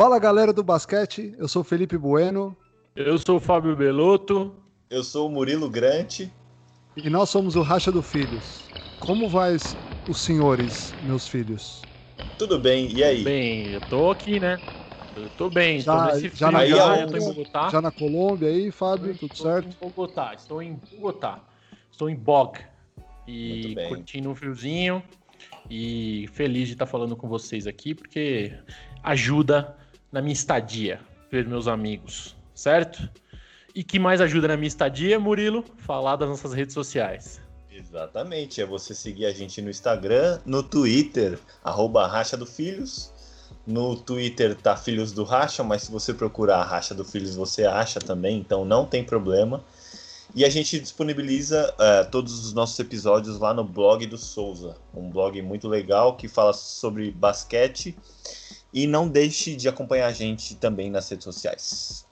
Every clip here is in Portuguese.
Fala galera do basquete, eu sou Felipe Bueno. Eu sou o Fábio Belotto. Eu sou o Murilo Grante. E nós somos o Racha do Filhos. Como vai os senhores, meus filhos? Tudo bem, e aí? Tudo bem, eu tô aqui, né? Eu tô bem, já, tô nesse já frio, na, já, eu tô em Bogotá. Já na Colômbia aí, Fábio, tudo estou certo? Estou em Bogotá, estou em Bogotá. Estou em Bog. E curtindo um friozinho. E feliz de estar falando com vocês aqui, porque ajuda na minha estadia, ver meus amigos, certo? E que mais ajuda na minha estadia, Murilo? Falar das nossas redes sociais. Exatamente, é você seguir a gente no Instagram, no Twitter, arroba Racha do Filhos. No Twitter tá Filhos do Racha, mas se você procurar Racha do Filhos, você acha também, então não tem problema. E a gente disponibiliza uh, todos os nossos episódios lá no blog do Souza, um blog muito legal que fala sobre basquete. E não deixe de acompanhar a gente também nas redes sociais.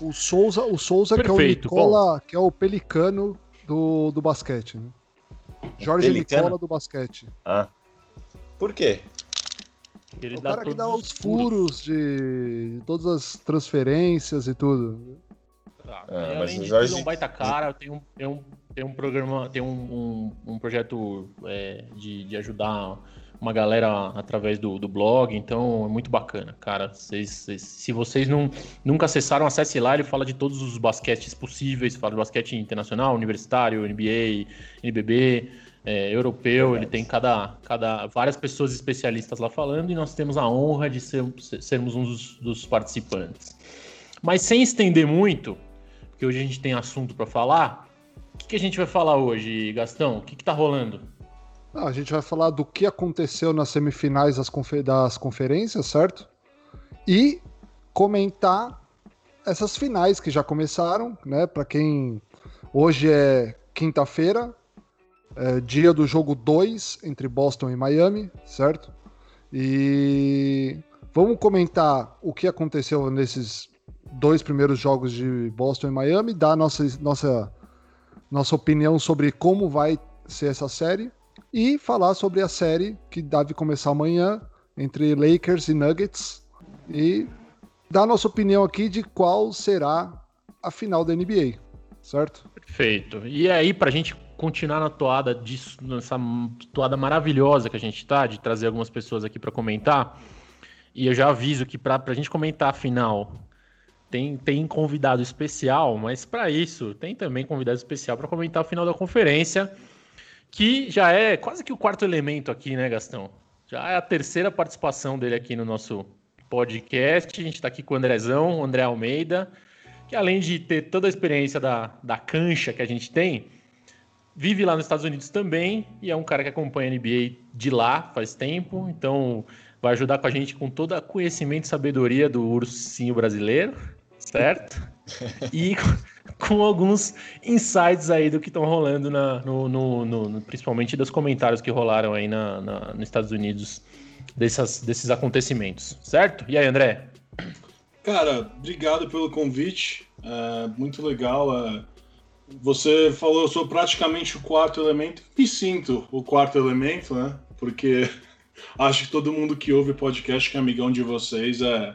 O Souza, o Souza Perfeito, que é o Nicola, bom. que é o pelicano do, do basquete. Né? Jorge pelicano? Nicola do basquete. Ah. Por quê? Ele é o cara que dá os furos, furos de, de todas as transferências e tudo. Tá. É, além de Jorge... é um baita cara, tem um, tem um, tem um programa, tem um, um, um projeto é, de, de ajudar uma galera através do, do blog, então é muito bacana, cara. se vocês não, nunca acessaram, acesse lá, ele fala de todos os basquetes possíveis, fala de basquete internacional, universitário, NBA, NBB, é, europeu, ele tem cada, cada várias pessoas especialistas lá falando e nós temos a honra de ser, sermos um dos, dos participantes. Mas sem estender muito, porque hoje a gente tem assunto para falar, o que, que, a gente vai falar hoje, Gastão? O que, que tá rolando? Ah, a gente vai falar do que aconteceu nas semifinais das, confer das conferências, certo? E comentar essas finais que já começaram, né? Para quem hoje é quinta-feira, é dia do jogo 2 entre Boston e Miami, certo? E vamos comentar o que aconteceu nesses dois primeiros jogos de Boston e Miami, dar nossa, nossa, nossa opinião sobre como vai ser essa série e falar sobre a série que deve começar amanhã entre Lakers e Nuggets e dar nossa opinião aqui de qual será a final da NBA, certo? Perfeito. E aí, para a gente continuar na toada disso, nessa toada maravilhosa que a gente tá, de trazer algumas pessoas aqui para comentar, e eu já aviso que para a gente comentar a final tem, tem convidado especial, mas para isso tem também convidado especial para comentar a final da conferência que já é quase que o quarto elemento aqui, né, Gastão? Já é a terceira participação dele aqui no nosso podcast. A gente está aqui com o Andrezão, o André Almeida, que além de ter toda a experiência da, da cancha que a gente tem, vive lá nos Estados Unidos também e é um cara que acompanha a NBA de lá faz tempo, então vai ajudar com a gente com todo o conhecimento e sabedoria do ursinho brasileiro, certo? E com alguns insights aí do que estão rolando na, no, no, no, principalmente dos comentários que rolaram aí na, na, nos Estados Unidos dessas, desses acontecimentos, certo? E aí, André? Cara, obrigado pelo convite, é muito legal. É... Você falou, eu sou praticamente o quarto elemento, me sinto o quarto elemento, né? Porque acho que todo mundo que ouve podcast, que é amigão de vocês, é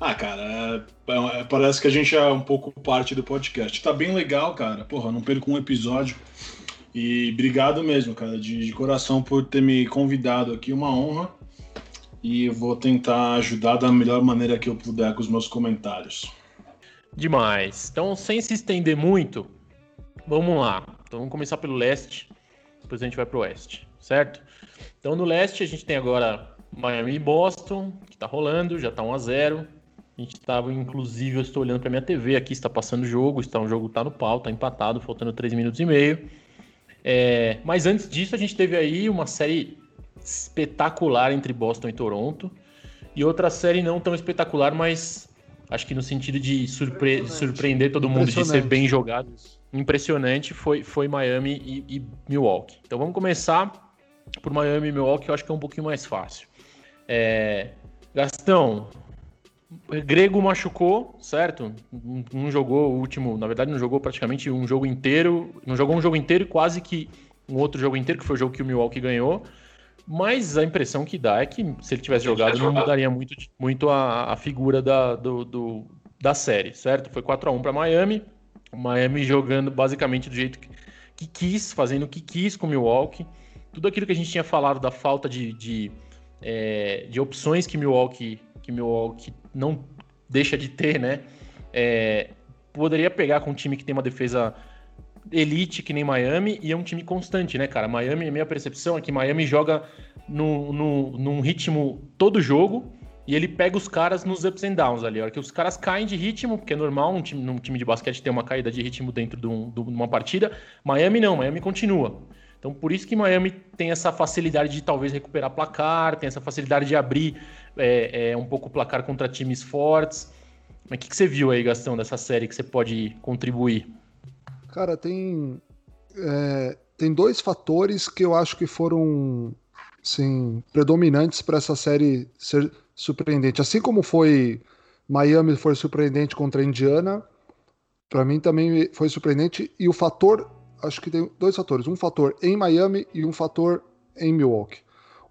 ah, cara, é, é, parece que a gente é um pouco parte do podcast. Tá bem legal, cara. Porra, não perco um episódio. E obrigado mesmo, cara, de, de coração por ter me convidado aqui. Uma honra. E vou tentar ajudar da melhor maneira que eu puder com os meus comentários. Demais. Então, sem se estender muito, vamos lá. Então, vamos começar pelo leste, depois a gente vai pro oeste, certo? Então, no leste, a gente tem agora Miami e Boston, que tá rolando, já tá 1 a 0 a gente estava, inclusive, eu estou olhando para minha TV aqui, está passando o jogo, está um jogo está no pau, está empatado, faltando 3 minutos e meio. É, mas antes disso, a gente teve aí uma série espetacular entre Boston e Toronto. E outra série não tão espetacular, mas acho que no sentido de surpre surpreender todo mundo, de ser bem jogado. Impressionante foi, foi Miami e, e Milwaukee. Então vamos começar por Miami e Milwaukee, eu acho que é um pouquinho mais fácil. É, Gastão, Grego machucou, certo? Não jogou o último, na verdade não jogou praticamente um jogo inteiro, não jogou um jogo inteiro e quase que um outro jogo inteiro, que foi o jogo que o Milwaukee ganhou. Mas a impressão que dá é que se ele tivesse jogado, não mudaria muito, muito a, a figura da, do, do, da série, certo? Foi 4 a 1 para Miami. O Miami jogando basicamente do jeito que, que, quis, fazendo o que quis com o Milwaukee. Tudo aquilo que a gente tinha falado da falta de, de, é, de opções que Milwaukee, que Milwaukee não deixa de ter, né? É, poderia pegar com um time que tem uma defesa elite que nem Miami e é um time constante, né, cara? Miami, a minha percepção é que Miami joga no, no, num ritmo todo jogo e ele pega os caras nos ups and downs ali. A hora que os caras caem de ritmo, porque é normal um time, num time de basquete ter uma caída de ritmo dentro de, um, de uma partida, Miami não, Miami continua. Então, por isso que Miami tem essa facilidade de talvez recuperar placar, tem essa facilidade de abrir é, é, um pouco placar contra times fortes. Mas o que, que você viu aí, Gastão, dessa série que você pode contribuir? Cara, tem, é, tem dois fatores que eu acho que foram sim, predominantes para essa série ser surpreendente. Assim como foi Miami foi surpreendente contra a Indiana, para mim também foi surpreendente. E o fator, acho que tem dois fatores: um fator em Miami e um fator em Milwaukee.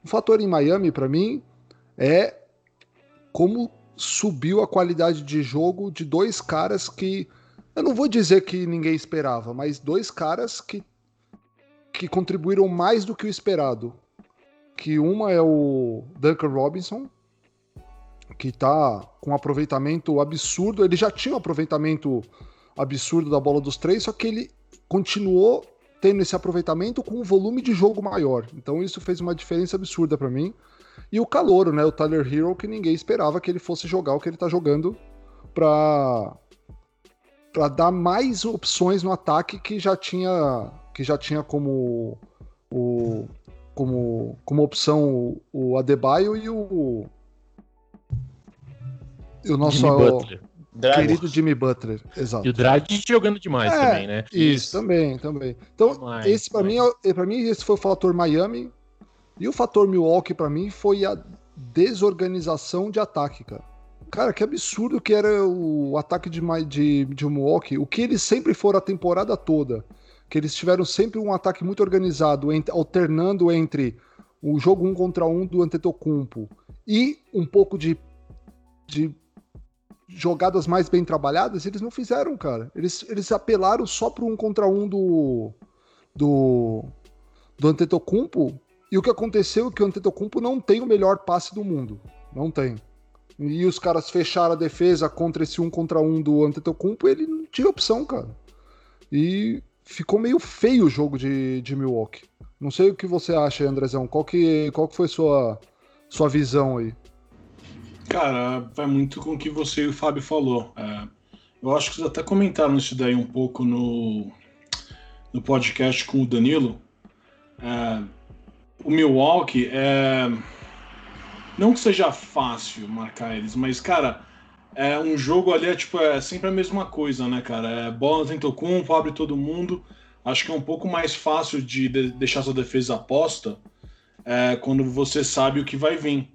O fator em Miami, para mim, é como subiu a qualidade de jogo de dois caras que eu não vou dizer que ninguém esperava, mas dois caras que, que contribuíram mais do que o esperado. Que uma é o Duncan Robinson, que tá com um aproveitamento absurdo. Ele já tinha um aproveitamento absurdo da bola dos três, só que ele continuou tendo esse aproveitamento com um volume de jogo maior. Então isso fez uma diferença absurda para mim. E o calouro, né? O Tyler Hero, que ninguém esperava que ele fosse jogar o que ele tá jogando para para dar mais opções no ataque que já tinha que já tinha como o como, como opção o Adebayo e o e o nosso o, querido Jimmy Butler, exato. E o Dragic jogando demais é, também, né? Isso, isso, também, também. Então, demais, esse para mim, é, para mim esse foi o fator Miami e o fator Milwaukee para mim foi a desorganização de ataque, cara. Cara, que absurdo que era o ataque de, de, de Milwaukee. O que eles sempre foram a temporada toda. Que eles tiveram sempre um ataque muito organizado, alternando entre o jogo um contra um do Antetokounmpo e um pouco de, de jogadas mais bem trabalhadas, eles não fizeram, cara. Eles, eles apelaram só para um contra um do, do, do Antetokounmpo. E o que aconteceu é que o Antetokounmpo não tem o melhor passe do mundo. Não tem e os caras fecharam a defesa contra esse um contra um do Antetokounmpo, ele não tinha opção, cara. E ficou meio feio o jogo de, de Milwaukee. Não sei o que você acha, Andrezão. Qual que, qual que foi sua sua visão aí? Cara, vai muito com o que você e o Fábio falou. É, eu acho que vocês até comentaram isso daí um pouco no, no podcast com o Danilo. É, o Milwaukee é não que seja fácil marcar eles, mas, cara, é um jogo ali, é tipo, é sempre a mesma coisa, né, cara? É bola tem Tocumpo, abre todo mundo. Acho que é um pouco mais fácil de, de deixar sua defesa aposta é, quando você sabe o que vai vir.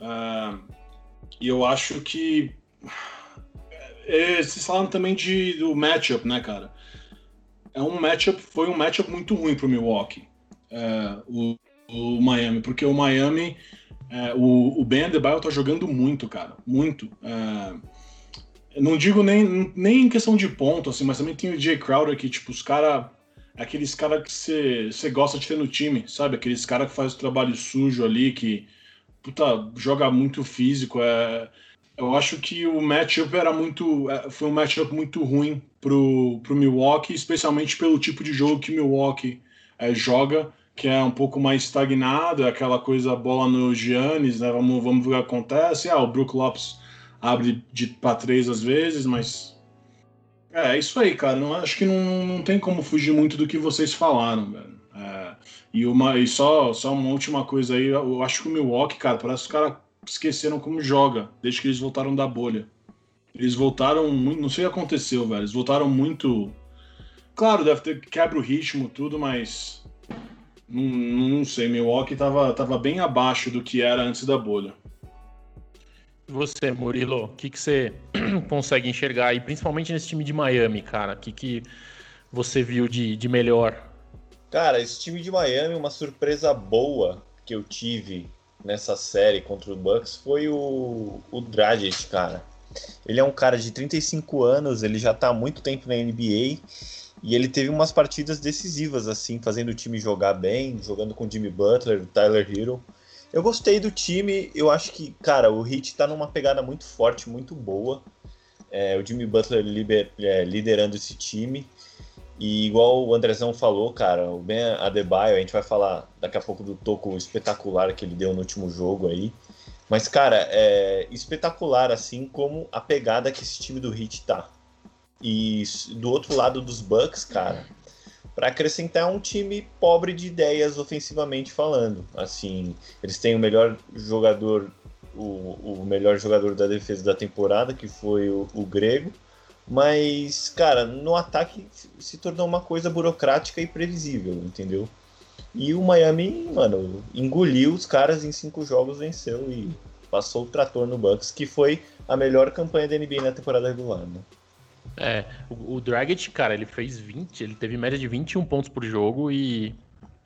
É, e eu acho que. É, vocês falaram também de, do matchup, né, cara? É um matchup, foi um matchup muito ruim pro Milwaukee, é, o, o Miami, porque o Miami é, o, o Ben Adebayo tá jogando muito, cara. Muito. É, não digo nem, nem em questão de ponto, assim, mas também tem o Jay Crowder que, tipo, os caras. Aqueles caras que você gosta de ter no time, sabe? Aqueles caras que faz o trabalho sujo ali, que puta, joga muito físico. É, eu acho que o matchup era muito. É, foi um matchup muito ruim pro, pro Milwaukee, especialmente pelo tipo de jogo que Milwaukee é, joga que é um pouco mais estagnado, é aquela coisa bola no Giannis, né? Vamos, vamos ver o que acontece. Ah, o Brook Lopes abre de para três às vezes, mas é, é isso aí, cara. Não acho que não, não tem como fugir muito do que vocês falaram, velho. É, e uma e só só uma última coisa aí, eu acho que o Milwaukee, cara, parece que os caras esqueceram como joga desde que eles voltaram da bolha. Eles voltaram muito, não sei o que aconteceu, velho. Eles voltaram muito Claro, deve ter quebra o ritmo tudo, mas não, não sei, Milwaukee estava tava bem abaixo do que era antes da bolha. Você, Murilo, o que, que você consegue enxergar aí, principalmente nesse time de Miami, cara? O que, que você viu de, de melhor? Cara, esse time de Miami, uma surpresa boa que eu tive nessa série contra o Bucks foi o, o Dragic, cara. Ele é um cara de 35 anos, ele já tá há muito tempo na NBA e ele teve umas partidas decisivas, assim, fazendo o time jogar bem, jogando com Jimmy Butler, Tyler Hero. Eu gostei do time, eu acho que, cara, o Heat tá numa pegada muito forte, muito boa. É, o Jimmy Butler liber, é, liderando esse time. E igual o Andrezão falou, cara, o Ben Adebayo, a gente vai falar daqui a pouco do toco espetacular que ele deu no último jogo aí. Mas, cara, é espetacular, assim como a pegada que esse time do Heat tá. E do outro lado dos Bucks, cara, para acrescentar um time pobre de ideias ofensivamente falando. Assim, eles têm o melhor jogador, o, o melhor jogador da defesa da temporada, que foi o, o Grego mas, cara, no ataque se tornou uma coisa burocrática e previsível, entendeu? E o Miami, mano, engoliu os caras em cinco jogos, venceu e passou o trator no Bucks, que foi a melhor campanha da NBA na temporada regular, né? É, o, o Dragic, cara, ele fez 20, ele teve média de 21 pontos por jogo e,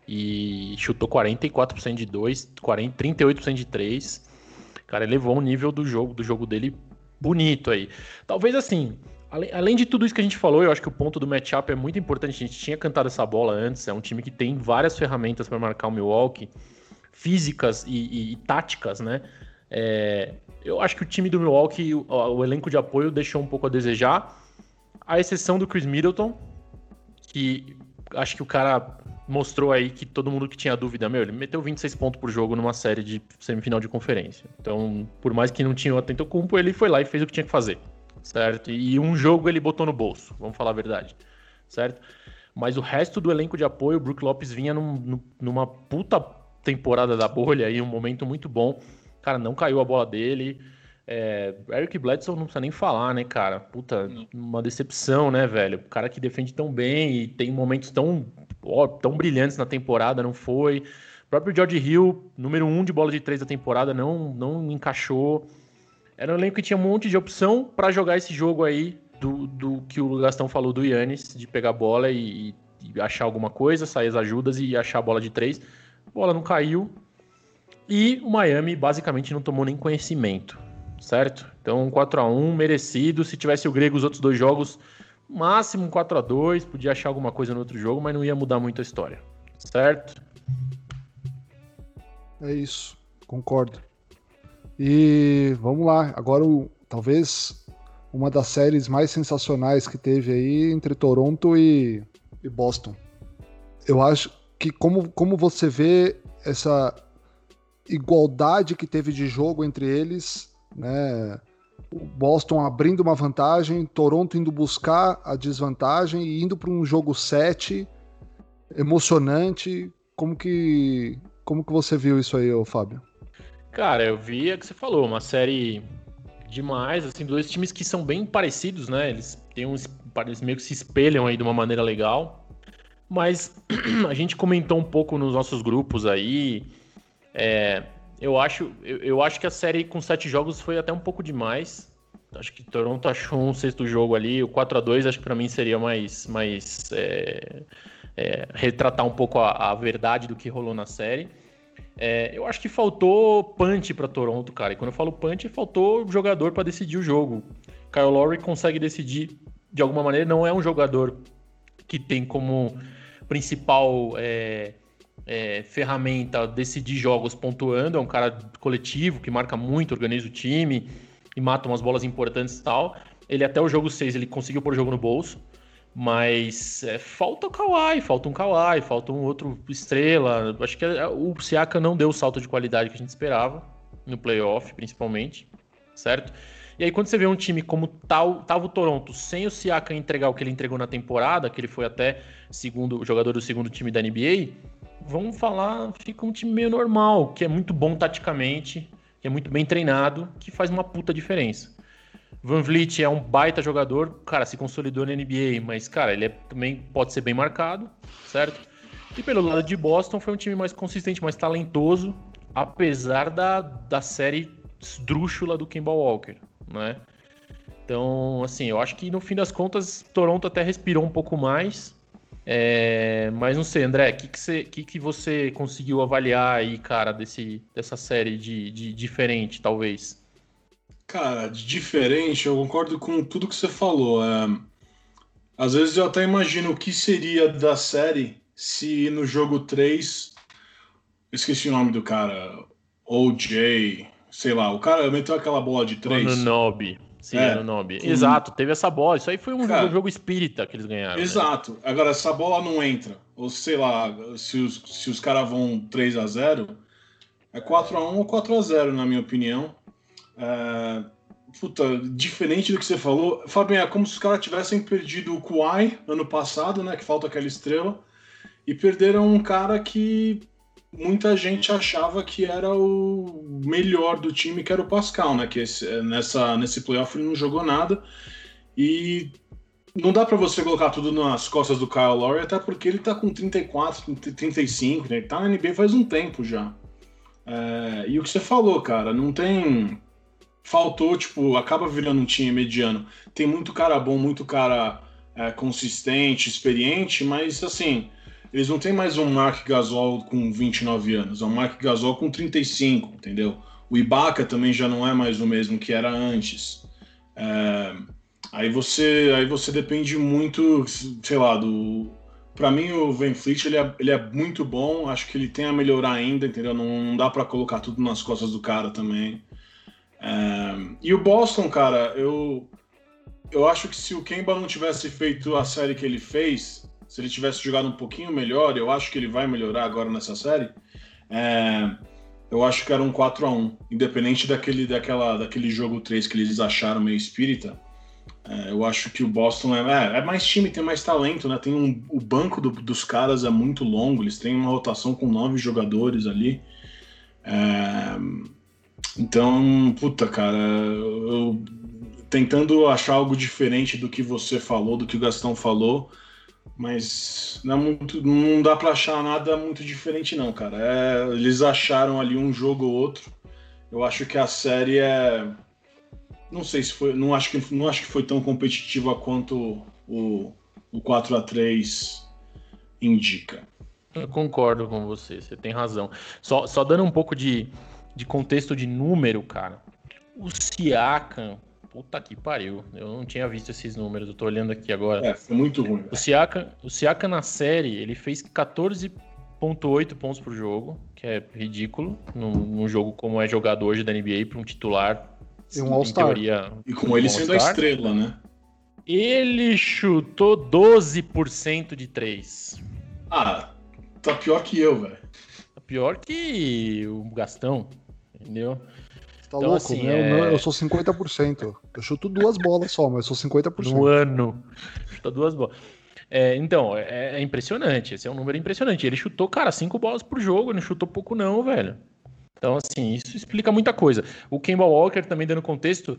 e chutou 44% de 2, 40, 38% de 3. Cara, ele levou o nível do jogo, do jogo dele bonito aí. Talvez assim, Além, além de tudo isso que a gente falou, eu acho que o ponto do matchup é muito importante. A gente tinha cantado essa bola antes. É um time que tem várias ferramentas para marcar o Milwaukee, físicas e, e, e táticas, né? É, eu acho que o time do Milwaukee, o, o, elenco de apoio deixou um pouco a desejar, à exceção do Chris Middleton, que acho que o cara mostrou aí que todo mundo que tinha dúvida, meu, ele meteu 26 pontos por jogo numa série de semifinal de conferência. Então, por mais que não tinha o atento cumpo, ele foi lá e fez o que tinha que fazer certo? E um jogo ele botou no bolso, vamos falar a verdade, certo? Mas o resto do elenco de apoio, o Brook Lopes vinha num, numa puta temporada da bolha aí, um momento muito bom. Cara, não caiu a bola dele. É, Eric Bledsoe não precisa nem falar, né, cara? Puta, uma decepção, né, velho? O cara que defende tão bem e tem momentos tão, ó, tão brilhantes na temporada, não foi. O próprio George Hill, número um de bola de três da temporada, não, não encaixou. Era um elenco que tinha um monte de opção para jogar esse jogo aí do, do que o Gastão falou do Yannis, de pegar a bola e, e, achar alguma coisa, sair as ajudas e achar a bola de três. A bola não caiu. E o Miami basicamente não tomou nem conhecimento, certo? Então 4 a 1 merecido. Se tivesse o Grego os outros dois jogos, máximo 4 a 2 podia achar alguma coisa no outro jogo, mas não ia mudar muito a história, certo? É isso, concordo. E vamos lá, agora talvez uma das séries mais sensacionais que teve aí entre Toronto e, e Boston. Eu acho que como, como você vê essa igualdade que teve de jogo entre eles, né? O Boston abrindo uma vantagem, Toronto indo buscar a desvantagem e indo para um jogo 7 emocionante. Como que como que você viu isso aí, Fábio? Cara, eu vi a que você falou, uma série demais, assim, dois times que são bem parecidos, né? Eles têm uns, eles meio que se espelham aí de uma maneira legal. Mas a gente comentou um pouco nos nossos grupos aí. É, eu acho, eu, eu, acho que a série com sete jogos foi até um pouco demais. Acho que Toronto achou um sexto jogo ali. O 4 a 2 acho que para mim seria mais, mais é, é, retratar um pouco a, a verdade do que rolou na série. É, eu acho que faltou punch para Toronto, cara. E quando eu falo punch, faltou jogador para decidir o jogo. Kyle Lowry consegue decidir de alguma maneira. Não é um jogador que tem como principal é, é, ferramenta decidir jogos pontuando. É um cara coletivo que marca muito, organiza o time e mata umas bolas importantes e tal. Ele até o jogo 6 ele conseguiu pôr o jogo no bolso. Mas é, falta o Kawhi, falta um Kawhi, falta um outro estrela. Acho que é, o Siaka não deu o salto de qualidade que a gente esperava, no playoff principalmente, certo? E aí quando você vê um time como tal, tava o Toronto, sem o Siaka entregar o que ele entregou na temporada, que ele foi até segundo jogador do segundo time da NBA, vamos falar, fica um time meio normal, que é muito bom taticamente, que é muito bem treinado, que faz uma puta diferença. Van Vliet é um baita jogador, cara, se consolidou na NBA, mas, cara, ele é, também pode ser bem marcado, certo? E pelo lado de Boston, foi um time mais consistente, mais talentoso, apesar da, da série esdrúxula do Kemba Walker, né? Então, assim, eu acho que no fim das contas, Toronto até respirou um pouco mais. É, mas não sei, André, o que, que, você, que, que você conseguiu avaliar aí, cara, desse, dessa série de, de diferente, talvez? Cara, de diferente, eu concordo com tudo que você falou. É, às vezes eu até imagino o que seria da série se no jogo 3. Esqueci o nome do cara. OJ, sei lá, o cara meteu aquela bola de 3. Anunobi. Sim, é, Anunobi. Com... Exato, teve essa bola. Isso aí foi um Cara, jogo espírita que eles ganharam. Né? Exato. Né? Agora, se a bola não entra, ou sei lá, se os, se os caras vão 3 a 0 é 4 a 1 ou 4 a 0 na minha opinião. É, puta, diferente do que você falou, Fabinho, é como se os caras tivessem perdido o Kuai ano passado, né? Que falta aquela estrela, e perderam um cara que muita gente achava que era o melhor do time, que era o Pascal, né? Que esse, nessa, nesse playoff ele não jogou nada. E não dá para você colocar tudo nas costas do Kyle Lowry, até porque ele tá com 34, 35, né? Ele tá na NBA faz um tempo já. É, e o que você falou, cara, não tem. Faltou, tipo, acaba virando um time mediano. Tem muito cara bom, muito cara é, consistente, experiente, mas assim eles não têm mais um Mark Gasol com 29 anos, é um Mark Gasol com 35, entendeu? O Ibaka também já não é mais o mesmo que era antes. É, aí você aí você depende muito, sei lá, do. Para mim, o Van Fleet ele é, ele é muito bom, acho que ele tem a melhorar ainda, entendeu? Não, não dá para colocar tudo nas costas do cara também. É, e o Boston, cara, eu, eu acho que se o Kemba não tivesse feito a série que ele fez, se ele tivesse jogado um pouquinho melhor, eu acho que ele vai melhorar agora nessa série. É, eu acho que era um 4 a 1 independente daquele, daquela, daquele jogo 3 que eles acharam meio espírita. É, eu acho que o Boston é, é, é, mais time, tem mais talento, né? Tem um, o banco do, dos caras é muito longo, eles têm uma rotação com nove jogadores ali. É, então, puta, cara, eu, tentando achar algo diferente do que você falou, do que o Gastão falou, mas não, é muito, não dá para achar nada muito diferente, não, cara. É, eles acharam ali um jogo ou outro. Eu acho que a série é. Não sei se foi. Não acho que, não acho que foi tão competitiva quanto o, o 4 a 3 indica. Eu concordo com você, você tem razão. Só, só dando um pouco de, de contexto de número, cara. O Siakam Puta que pariu. Eu não tinha visto esses números, eu tô olhando aqui agora. É, foi muito ruim. O Siaka, o Siaka na série, ele fez 14,8 pontos por jogo, que é ridículo, num, num, jogo como é jogado hoje da NBA para um titular. E um All-Star. E com ele sendo a estrela, né? Ele chutou 12% de 3. Ah, tá pior que eu, velho. Tá pior que o Gastão, entendeu? Tá então, louco, assim, né? É... Eu sou 50%. Eu chuto duas bolas só, mas eu sou 50%. No ano. Chuta duas bolas. É, então, é, é, impressionante. Esse é um número impressionante. Ele chutou, cara, cinco bolas por jogo. Ele não chutou pouco, não, velho. Então, assim, isso explica muita coisa. O Kemba Walker, também dando contexto,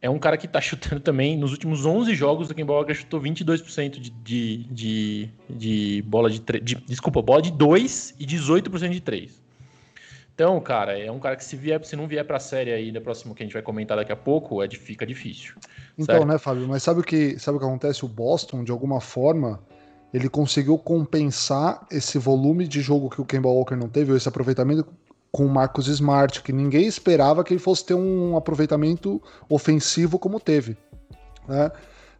é um cara que tá chutando também. Nos últimos 11 jogos, o Kemba Walker chutou 22% de, de, de, de bola de, de. Desculpa, bola de 2 e 18% de 3. Então, cara, é um cara que se vier, se não vier para a série aí no próximo que a gente vai comentar daqui a pouco, é, fica difícil. Então, certo? né, Fábio? Mas sabe o que sabe o que acontece? O Boston, de alguma forma, ele conseguiu compensar esse volume de jogo que o Kemba Walker não teve, esse aproveitamento com o Marcos Smart, que ninguém esperava que ele fosse ter um aproveitamento ofensivo como teve. Né?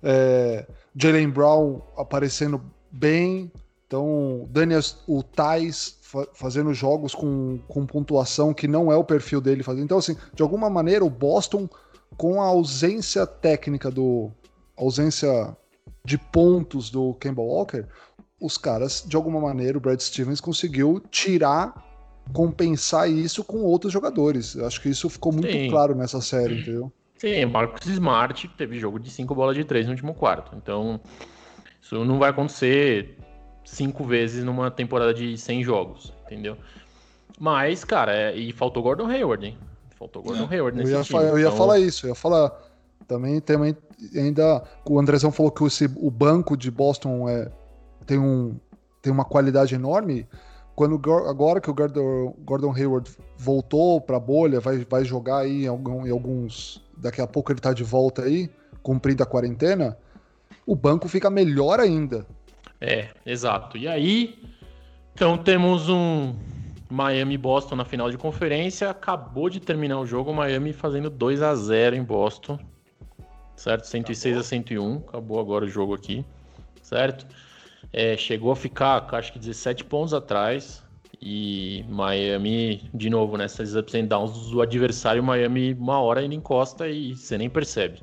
É, Jalen Brown aparecendo bem, então Daniel, o Tais fazendo jogos com, com pontuação que não é o perfil dele fazer. Então, assim, de alguma maneira, o Boston, com a ausência técnica do. ausência de pontos do Kemba Walker, os caras, de alguma maneira, o Brad Stevens conseguiu tirar, compensar isso com outros jogadores. Eu acho que isso ficou muito Sim. claro nessa série, entendeu? Sim, Marcos Smart teve jogo de cinco bolas de três no último quarto. Então, isso não vai acontecer cinco vezes numa temporada de 100 jogos, entendeu? Mas, cara, é, e faltou Gordon Hayward, hein? Faltou Gordon é. Hayward nesse eu ia, time. Eu ia então... falar isso, eu ia falar também, também ainda o Andrezão falou que esse, o banco de Boston é, tem, um, tem uma qualidade enorme. Quando agora que o Gordon, Gordon Hayward voltou para a bolha, vai, vai jogar aí em, algum, em alguns. Daqui a pouco ele tá de volta aí, cumprindo a quarentena. O banco fica melhor ainda. É, exato. E aí, então temos um Miami Boston na final de conferência. Acabou de terminar o jogo, Miami fazendo 2 a 0 em Boston. Certo? 106 acabou. a 101. Acabou agora o jogo aqui. Certo? É, chegou a ficar, acho que 17 pontos atrás. E Miami, de novo, nessas ups and downs do adversário, Miami uma hora ele encosta e você nem percebe.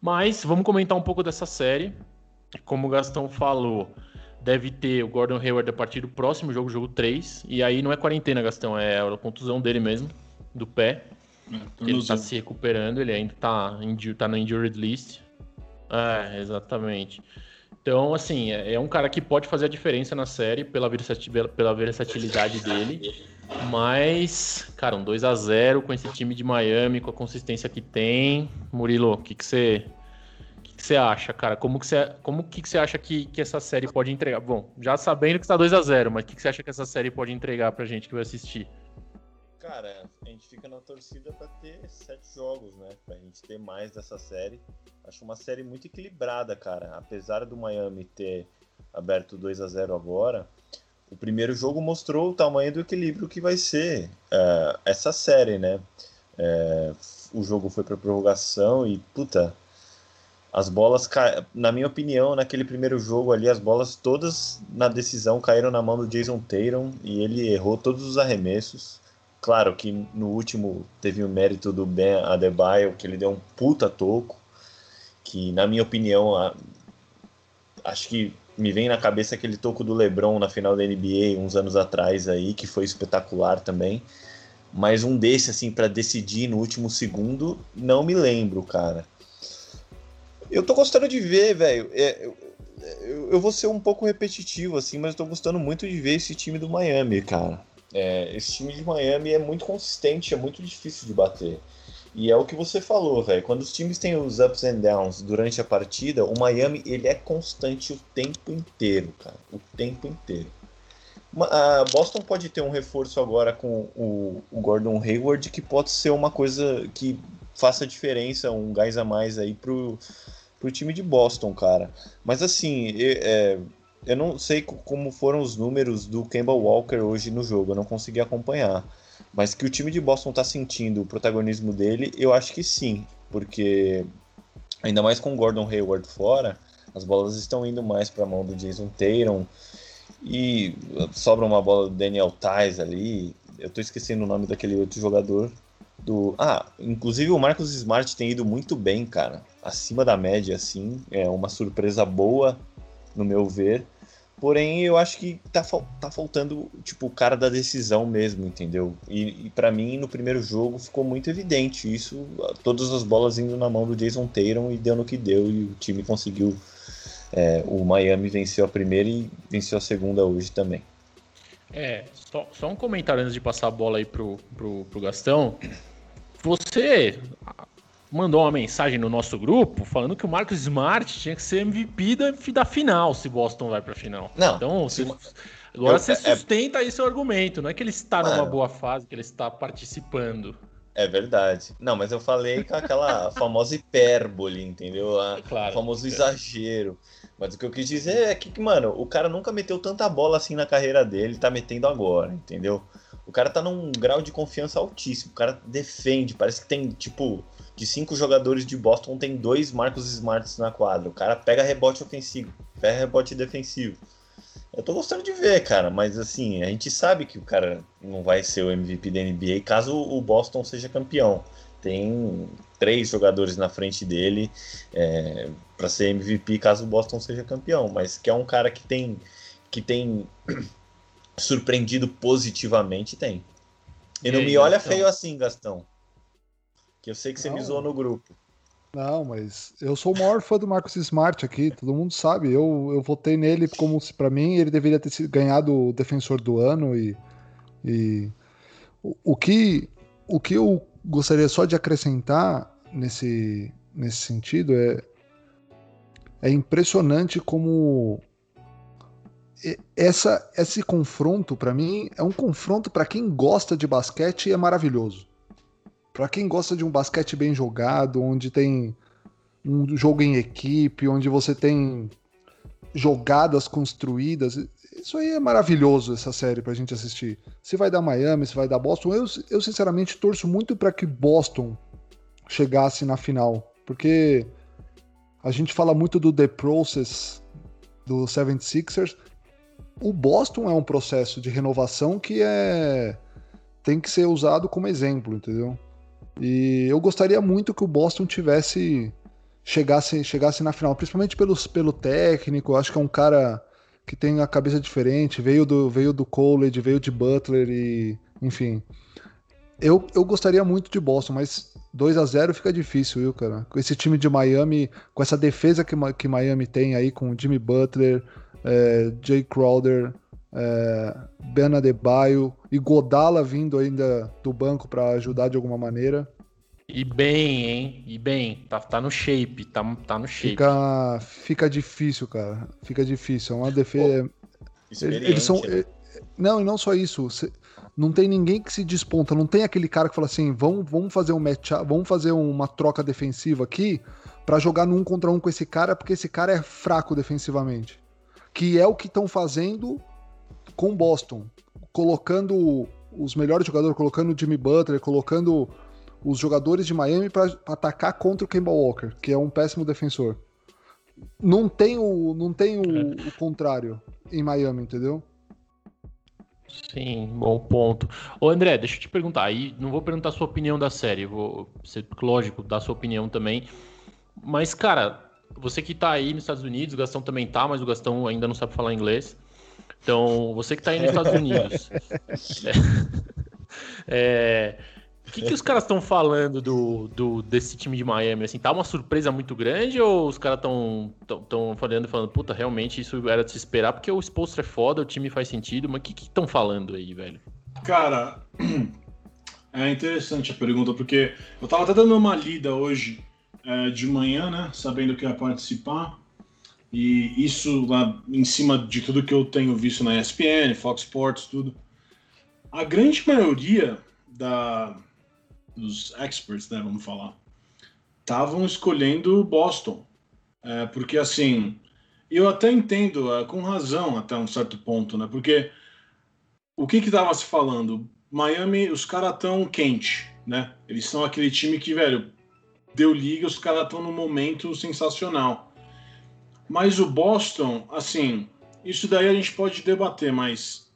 Mas vamos comentar um pouco dessa série. Como o Gastão falou, deve ter o Gordon Hayward a partir do próximo jogo, jogo 3. E aí não é quarentena, Gastão, é a contusão dele mesmo, do pé. É, ele está se recuperando, ele ainda está tá na injured list. É, exatamente. Então, assim, é, é, um cara que pode fazer a diferença na série pela, pela versatilidade dele. Mas, cara, um 2 a 0 com esse time de Miami, com a consistência que tem. Murilo, o que, que você você acha, cara? Como que você, como que, você acha que, que essa série pode entregar? Bom, já sabendo que está 2 a 0 mas o que, que você acha que essa série pode entregar pra gente que vai assistir? Cara, a gente fica na torcida para ter sete jogos, né? Pra gente ter mais dessa série. Acho uma série muito equilibrada, cara. Apesar do Miami ter aberto 2 a 0 agora, o primeiro jogo mostrou o tamanho do equilíbrio que vai ser uh, essa série, né? Uh, o jogo foi para prorrogação e, puta, as bolas, na minha opinião, naquele primeiro jogo ali, as bolas todas na decisão caíram na mão do Jason Tatum e ele errou todos os arremessos. Claro que no último teve o mérito do Ben Adebayo, que ele deu um puta toco, que na minha opinião, a, acho que me vem na cabeça aquele toco do LeBron na final da NBA uns anos atrás aí, que foi espetacular também. Mas um desse assim para decidir no último segundo, não me lembro, cara. Eu tô gostando de ver, velho. É, eu, eu, vou ser um pouco repetitivo, assim, mas eu tô gostando muito de ver esse time do Miami, cara. É, esse time de Miami é muito consistente, é muito difícil de bater. E é o que você falou, velho. Quando os times têm os ups and downs durante a partida, o Miami ele é constante o tempo inteiro, cara. O tempo inteiro. A Boston pode ter um reforço agora com o, o Gordon Hayward que pode ser uma coisa que faça diferença, um gás a mais aí pro, pro time de Boston, cara. Mas assim, é, eu não sei como foram os números do Kemba Walker hoje no jogo, eu não consegui acompanhar. Mas que o time de Boston está sentindo o protagonismo dele, eu acho que sim, porque ainda mais com o Gordon Hayward fora, as bolas estão indo mais para a mão do Jason Tatum e sobra uma bola do Daniel Tais ali. Eu estou esquecendo o nome daquele outro jogador do. Ah, inclusive o Marcos Smart tem ido muito bem, cara. Acima da média, assim. É uma surpresa boa, no meu ver. Porém, eu acho que tá, tá faltando, tipo, o cara da decisão mesmo, entendeu? E, e para mim, no primeiro jogo, ficou muito evidente isso. Todas as bolas indo na mão do Jason Tatum e deu no que deu. E o time conseguiu. É, o Miami venceu a primeira e venceu a segunda hoje também. É, só, só um comentário antes de passar a bola aí pro, pro, pro Gastão. Você mandou uma mensagem no nosso grupo falando que o Marcos Smart tinha que ser MVP da, da final se Boston vai para final. Não. Então, se, agora eu, você é, é- sustenta aí seu argumento. Não é que ele está mano, numa boa fase, que ele está participando. É verdade. Não, mas eu falei com aquela famosa hipérbole, entendeu? A, é claro, o famoso é. exagero. Mas o que eu quis dizer é que, mano, o cara nunca meteu tanta bola assim na carreira dele, tá metendo agora, entendeu? O cara tá num grau de confiança altíssimo. O cara defende. Parece que tem, tipo, de cinco jogadores de Boston, tem dois Marcos Smarts na quadra. O cara pega rebote ofensivo, pega rebote defensivo. Eu tô gostando de ver, cara, mas assim, a gente sabe que o cara não vai ser o MVP da NBA caso o Boston seja campeão. Tem três jogadores na frente dele é, para ser MVP caso o Boston seja campeão, mas que é um cara que tem que tem surpreendido positivamente, tem. E não e me olha feio assim, Gastão. Que eu sei que você não. me zoou no grupo. Não, mas eu sou o maior fã do Marcos Smart aqui, todo mundo sabe. Eu, eu votei nele como se para mim ele deveria ter ganhado o defensor do ano e, e o, o, que o que eu gostaria só de acrescentar nesse nesse sentido é é impressionante como essa esse confronto para mim é um confronto para quem gosta de basquete e é maravilhoso. Para quem gosta de um basquete bem jogado, onde tem um jogo em equipe, onde você tem jogadas construídas. Isso aí é maravilhoso, essa série, pra gente assistir. Se vai dar Miami, se vai dar Boston. Eu, eu sinceramente, torço muito para que Boston chegasse na final. Porque a gente fala muito do The Process do 76ers. O Boston é um processo de renovação que é tem que ser usado como exemplo, entendeu? E eu gostaria muito que o Boston tivesse chegasse chegasse na final, principalmente pelo, pelo técnico. Acho que é um cara que tem a cabeça diferente, veio do, veio do college, veio de Butler e, enfim. Eu, eu gostaria muito de Boston, mas 2 a 0 fica difícil, viu, cara? Com esse time de Miami, com essa defesa que, que Miami tem aí, com Jimmy Butler, é, Jay Crowder, é, Ben Adebayo e Godala vindo ainda do banco para ajudar de alguma maneira. E bem, hein? E bem, tá, tá no shape, tá, tá no shape. Fica, fica difícil, cara. Fica difícil. É uma defesa. Eles são. Né? Não, e não só isso. Não tem ninguém que se desponta. Não tem aquele cara que fala assim: vamos, vamos fazer um match vamos fazer uma troca defensiva aqui para jogar num contra um com esse cara, porque esse cara é fraco defensivamente. Que é o que estão fazendo com Boston. Colocando os melhores jogadores, colocando o Jimmy Butler, colocando os jogadores de Miami para atacar contra o Kemba Walker, que é um péssimo defensor. Não tem o, não tem o, é. o contrário em Miami, entendeu? Sim, bom ponto. Ô André, deixa eu te perguntar, aí não vou perguntar a sua opinião da série, vou ser lógico, dar sua opinião também. Mas, cara, você que tá aí nos Estados Unidos, o Gastão também tá, mas o Gastão ainda não sabe falar inglês. Então, você que tá aí nos Estados Unidos. é, é, o que, que os caras estão falando do, do, desse time de Miami? Assim, tá uma surpresa muito grande ou os caras estão tão, falando falando, puta, realmente isso era de se esperar porque o exposto é foda, o time faz sentido, mas o que estão falando aí, velho? Cara, é interessante a pergunta, porque eu tava até dando uma lida hoje é, de manhã, né? Sabendo que ia participar. E isso lá em cima de tudo que eu tenho visto na ESPN, Fox Sports, tudo. A grande maioria da, dos experts, né, vamos falar, estavam escolhendo Boston. É, porque, assim, eu até entendo, é, com razão até um certo ponto, né? Porque o que que tava se falando? Miami, os caras tão quente, né? Eles são aquele time que, velho, deu liga, os caras estão num momento sensacional. Mas o Boston, assim, isso daí a gente pode debater, mas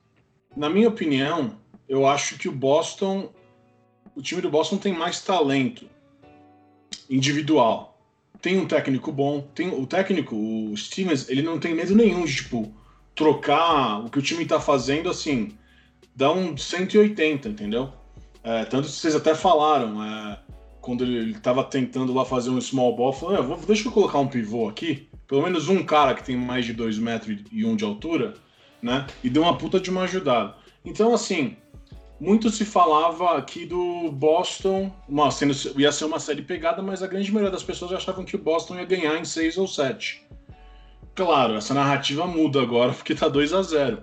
na minha opinião, eu acho que o Boston o time do Boston tem mais talento individual. Tem um técnico bom, tem o técnico, o Stevens, ele não tem medo nenhum de tipo trocar o que o time está fazendo assim, dá um 180, entendeu? É, tanto que vocês até falaram, é, quando ele estava tentando lá fazer um small ball, falou, é, deixa eu colocar um pivô aqui, pelo menos um cara que tem mais de 2 metros e um de altura, né? E deu uma puta de uma ajudada. Então, assim, muito se falava aqui do Boston, uma, sendo, ia ser uma série pegada, mas a grande maioria das pessoas achavam que o Boston ia ganhar em 6 ou 7. Claro, essa narrativa muda agora porque tá 2 a 0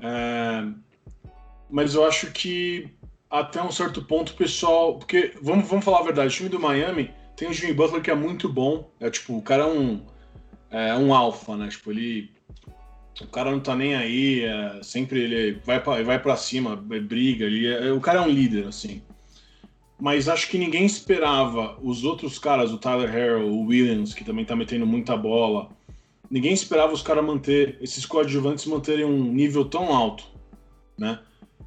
é, Mas eu acho que até um certo ponto o pessoal. Porque, vamos, vamos falar a verdade, o time do Miami tem o Jimmy Butler que é muito bom. É tipo, o cara é um, é um alfa, né? Tipo, ele o cara não tá nem aí, é, sempre ele vai pra, vai para cima, é, briga, ele é, o cara é um líder, assim. Mas acho que ninguém esperava os outros caras, o Tyler Harrell, o Williams, que também tá metendo muita bola. Ninguém esperava os caras manter, esses coadjuvantes manterem um nível tão alto, né?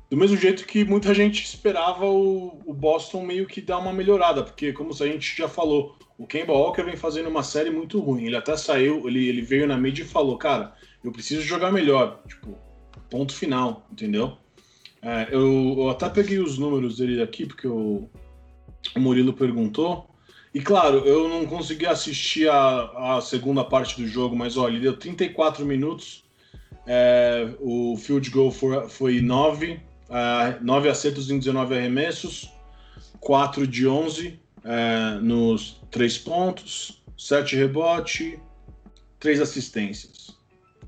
Do mesmo jeito que muita gente esperava o, o Boston meio que dar uma melhorada, porque como a gente já falou, o Kemba Walker vem fazendo uma série muito ruim. Ele até saiu, ele, ele veio na mídia e falou, cara, eu preciso jogar melhor. Tipo, ponto final, entendeu? É, eu, eu, até peguei os números dele aqui, porque o, o Murilo perguntou. E claro, eu não consegui assistir a, a segunda parte do jogo, mas olha, ele deu 34 minutos. É, o field goal foi, foi 9, é, 9 acertos em 19 arremessos, 4 de 11 é, nos 3 pontos, 7 rebote, 3 assistências.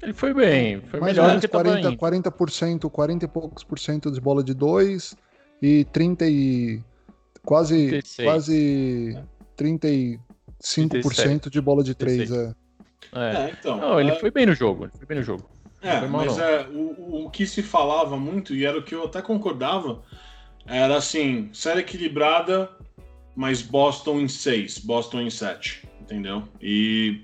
Ele foi bem, foi Mais melhor que 40, 40%, 40 e poucos por cento de bola de 2 e 30 e quase 36. quase 35% de bola de 3, é. É, é então. Não, ele é... foi bem no jogo. Ele foi bem no jogo. É, mas é, o, o que se falava muito, e era o que eu até concordava, era assim, série equilibrada, mas Boston em 6, Boston em 7, entendeu? E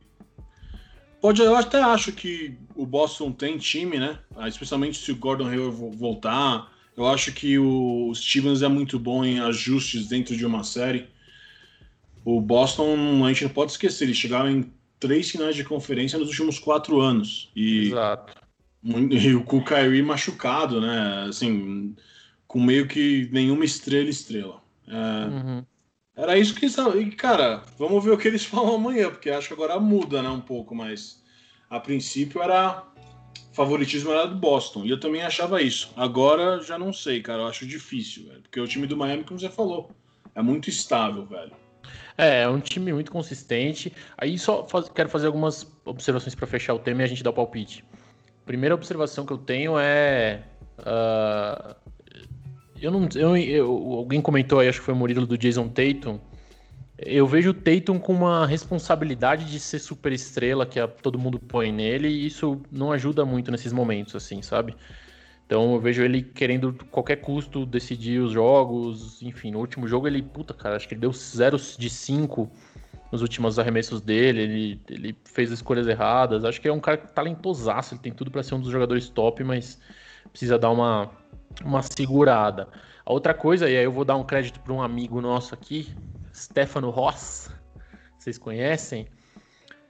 pode, eu até acho que o Boston tem time, né? Ah, especialmente se o Gordon Hayward voltar. Eu acho que o Stevens é muito bom em ajustes dentro de uma série. O Boston, a gente não pode esquecer, eles chegaram em três finais de conferência nos últimos quatro anos. E, Exato. E o Kyrie machucado, né? Assim, com meio que nenhuma estrela estrela. É, uhum. Era isso que E, cara, vamos ver o que eles falam amanhã, porque acho que agora muda, né, um pouco, mas a princípio era favoritismo era do Boston, e eu também achava isso. Agora já não sei, cara, eu acho difícil, velho, porque o time do Miami, como você falou, é muito estável, velho. É, é um time muito consistente. Aí só faz, quero fazer algumas observações para fechar o tema e a gente dá o palpite. Primeira observação que eu tenho é. Uh, eu não. Eu, eu, alguém comentou aí, acho que foi o Murilo do Jason Tatum. Eu vejo o Tatum com uma responsabilidade de ser super estrela que a, todo mundo põe nele, e isso não ajuda muito nesses momentos, assim, sabe? Então eu vejo ele querendo, qualquer custo, decidir os jogos. Enfim, no último jogo ele, puta, cara, acho que ele deu 0 de 5 nos últimos arremessos dele. Ele, ele fez escolhas erradas. Acho que é um cara talentosaço, ele tem tudo para ser um dos jogadores top, mas precisa dar uma, uma segurada. A outra coisa, e aí eu vou dar um crédito para um amigo nosso aqui, Stefano Ross, vocês conhecem.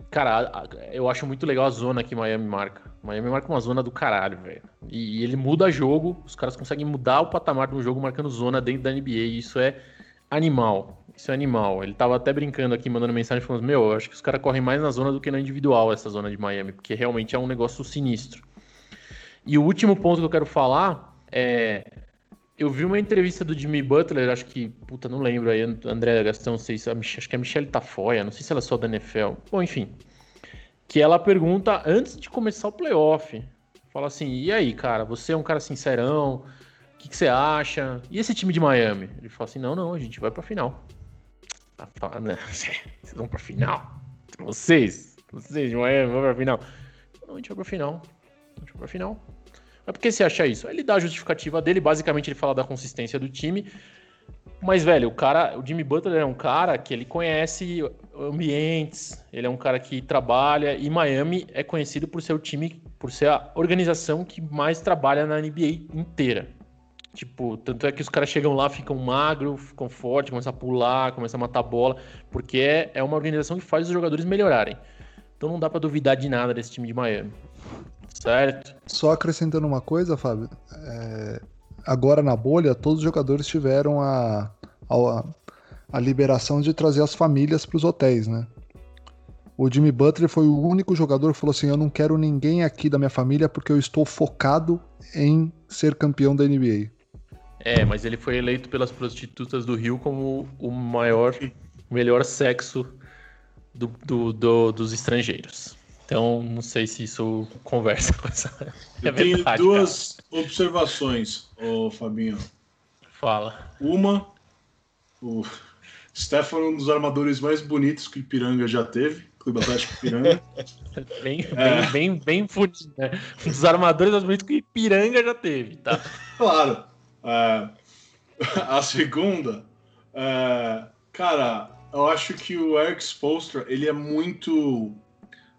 Cara, eu acho muito legal a zona que Miami marca. Miami marca uma zona do caralho, velho. E, ele muda jogo, os caras conseguem mudar o patamar do jogo marcando zona dentro da NBA. E isso é animal. Isso é animal. Ele tava até brincando aqui, mandando mensagem falando: Meu, eu acho que os caras correm mais na zona do que na individual, essa zona de Miami, porque realmente é um negócio sinistro. E o último ponto que eu quero falar é. Eu vi uma entrevista do Jimmy Butler, acho que, puta, não lembro aí, André Gastão, não sei se, acho que é a Michelle Tafoya, não sei se ela é só da NFL. Bom, enfim. Que ela pergunta antes de começar o playoff. Fala assim: e aí, cara, você é um cara sincerão, o que, que você acha? E esse time de Miami? Ele fala assim: não, não, a gente vai pra final. Né? Vocês vão pra final? Vocês, vocês de Miami vão pra final? Não, a gente vai pra final. A gente vai pra final. Mas por que você acha isso? Ele dá a justificativa dele, basicamente ele fala da consistência do time. Mas, velho, o cara, o Jimmy Butler é um cara que ele conhece ambientes, ele é um cara que trabalha, e Miami é conhecido por ser o time, por ser a organização que mais trabalha na NBA inteira. Tipo, tanto é que os caras chegam lá, ficam magro, ficam fortes, começam a pular, começam a matar bola, porque é, é uma organização que faz os jogadores melhorarem. Então não dá para duvidar de nada desse time de Miami. Certo. Só acrescentando uma coisa, Fábio. É, agora na bolha, todos os jogadores tiveram a, a, a liberação de trazer as famílias para os hotéis, né? O Jimmy Butler foi o único jogador que falou assim: Eu não quero ninguém aqui da minha família porque eu estou focado em ser campeão da NBA. É, mas ele foi eleito pelas prostitutas do Rio como o maior, melhor sexo do, do, do, dos estrangeiros. Então, não sei se isso conversa com essa. Eu é tenho verdade, duas cara. observações, ô Fabinho. Fala. Uma, o Stefano é um dos armadores mais bonitos que Ipiranga já teve. Clube Atlético Ipiranga. bem, é. bem, bem, bem né? Um dos armadores mais bonitos que Ipiranga já teve, tá? Claro. É, a segunda, é, cara, eu acho que o Eric Spolstra, ele é muito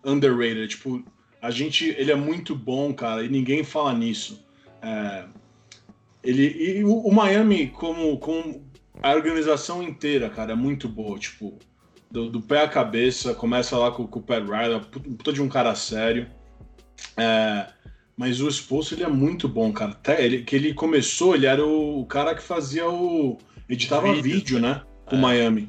underrated. Tipo, a gente, ele é muito bom, cara, e ninguém fala nisso. É, ele e o, o, Miami como, como a organização inteira, cara, é muito boa. Tipo, do, do pé à cabeça, começa lá com, com o Pat Riley, puta de um cara sério. É, mas o esposo ele é muito bom, cara. Até ele, que ele começou, ele era o, o cara que fazia o editava vídeo, vídeo né, com é. Miami.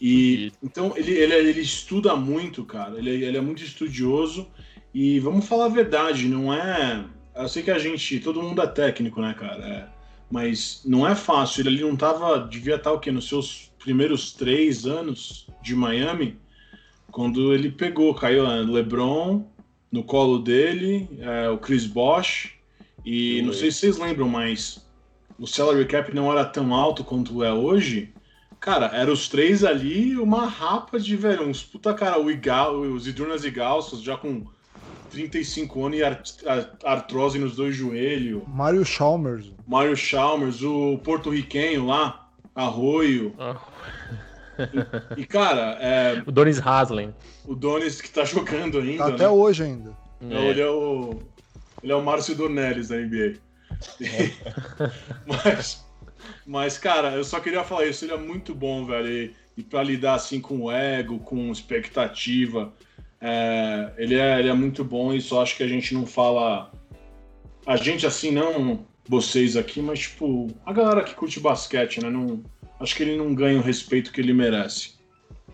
E então ele, ele, ele estuda muito, cara. Ele, ele é muito estudioso. E vamos falar a verdade, não é. Eu sei que a gente, todo mundo é técnico, né, cara? É, mas não é fácil. Ele ali não tava, devia estar o quê? Nos seus primeiros três anos de Miami, quando ele pegou, caiu né, LeBron no colo dele, é, o Chris Bosh, e não sei se vocês lembram, mas o salary cap não era tão alto quanto é hoje, Cara, eram os três ali, uma rapa de, velho, uns puta cara, o Igal, os Idurnas Igalsos, já com 35 anos e artrose nos dois joelhos. Mário Chalmers. Mário Chalmers, o porto-riquenho lá, Arroio. Ah. E, e, cara, é... o Donis Haslem. O Donis que tá jogando ainda. Tá até né? hoje ainda. É. Ele é o. Ele é o Márcio Dornelles da NBA. mas, mas, cara, eu só queria falar isso. Ele é muito bom, velho. E, e para lidar assim com ego, com expectativa, é, ele, é, ele é muito bom. E só acho que a gente não fala. A gente assim, não vocês aqui, mas tipo, a galera que curte basquete, né? Não, acho que ele não ganha o respeito que ele merece.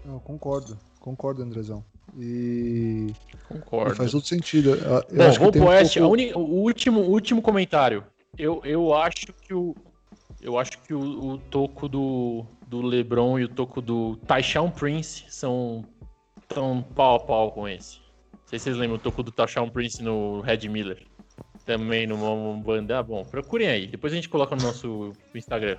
Eu concordo, concordo, Andrezão. E. Concordo. E faz todo sentido. Eu Bom, acho vou pro um Oeste. Pouco... o último, último comentário. Eu, eu acho que o. Eu acho que o, o toco do, do LeBron e o toco do Taishaun Prince são tão pau a pau com esse. Não sei se vocês lembram o toco do Taishaun Prince no Red Miller. Também numa banda. Ah, bom, procurem aí. Depois a gente coloca no nosso Instagram.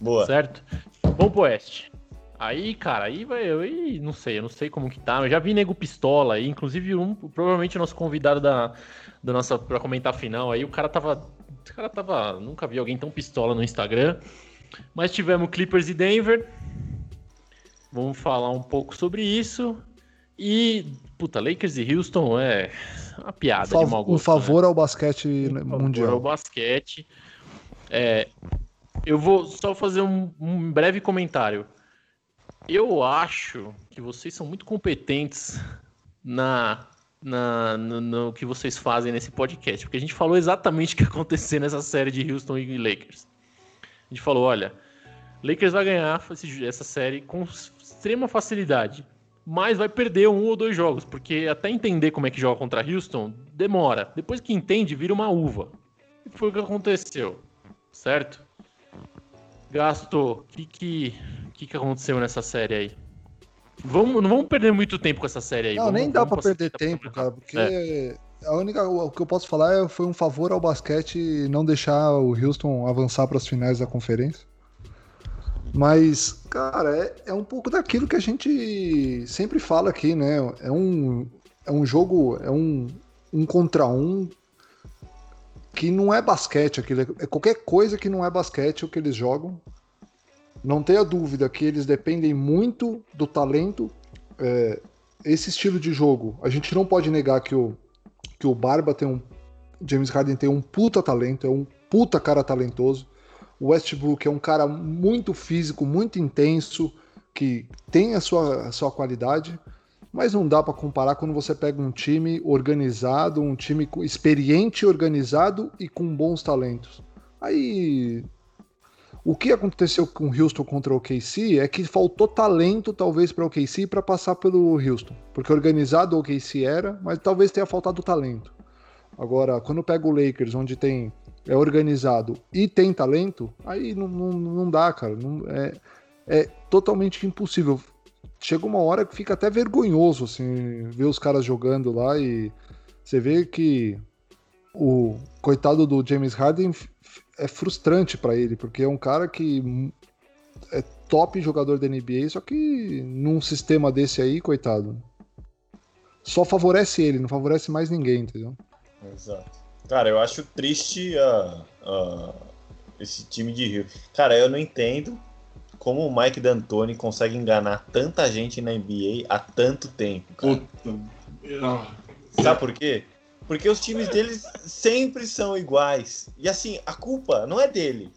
Boa. Certo? Vamos pro Oeste. Aí, cara, aí vai, eu não sei, eu não sei como que tá. Eu já vi nego pistola aí, inclusive um, provavelmente o nosso convidado da, da nossa para comentar a final aí, o cara tava, o cara tava, nunca vi alguém tão pistola no Instagram. Mas tivemos Clippers e Denver. Vamos falar um pouco sobre isso. E puta, Lakers e Houston é uma piada Fav de mau gosto. Um favor né? ao basquete um mundial. Favor ao basquete. É, eu vou só fazer um, um breve comentário. Eu acho que vocês são muito competentes na, na, no, no, que vocês fazem nesse podcast, porque a gente falou exatamente o que ia acontecer nessa série de Houston e Lakers. A gente falou, olha, Lakers vai ganhar essa série com extrema facilidade, mas vai perder um ou dois jogos, porque até entender como é que joga contra Houston demora. Depois que entende, vira uma uva. E foi o que aconteceu, certo? Gastou. O que, que, que, que aconteceu nessa série aí? Vamos, não vamos perder muito tempo com essa série aí. Não, vamos, nem dá para perder tempo, cara, porque é. a única o que eu posso falar é foi um favor ao basquete não deixar o Houston avançar para as finais da conferência. Mas, cara, é, é um pouco daquilo que a gente sempre fala aqui, né? É um, é um jogo, é um, um contra um que não é basquete aquilo, é qualquer coisa que não é basquete o que eles jogam. Não tenha dúvida que eles dependem muito do talento. É, esse estilo de jogo, a gente não pode negar que o, que o Barba tem um. James Harden tem um puta talento, é um puta cara talentoso. O Westbrook é um cara muito físico, muito intenso, que tem a sua, a sua qualidade mas não dá para comparar quando você pega um time organizado, um time experiente, organizado e com bons talentos. Aí o que aconteceu com o Houston contra o OKC é que faltou talento talvez para o OKC para passar pelo Houston, porque organizado o OKC era, mas talvez tenha faltado talento. Agora, quando pega o Lakers, onde tem é organizado e tem talento, aí não, não, não dá, cara. Não, é, é totalmente impossível chega uma hora que fica até vergonhoso, assim, ver os caras jogando lá e você vê que o coitado do James Harden é frustrante para ele, porque é um cara que é top jogador da NBA, só que num sistema desse aí, coitado, só favorece ele, não favorece mais ninguém, entendeu? Exato. Cara, eu acho triste uh, uh, esse time de Rio. Cara, eu não entendo como o Mike D'Antoni consegue enganar tanta gente na NBA há tanto tempo, cara. Sabe por quê? Porque os times deles sempre são iguais. E assim, a culpa não é dele.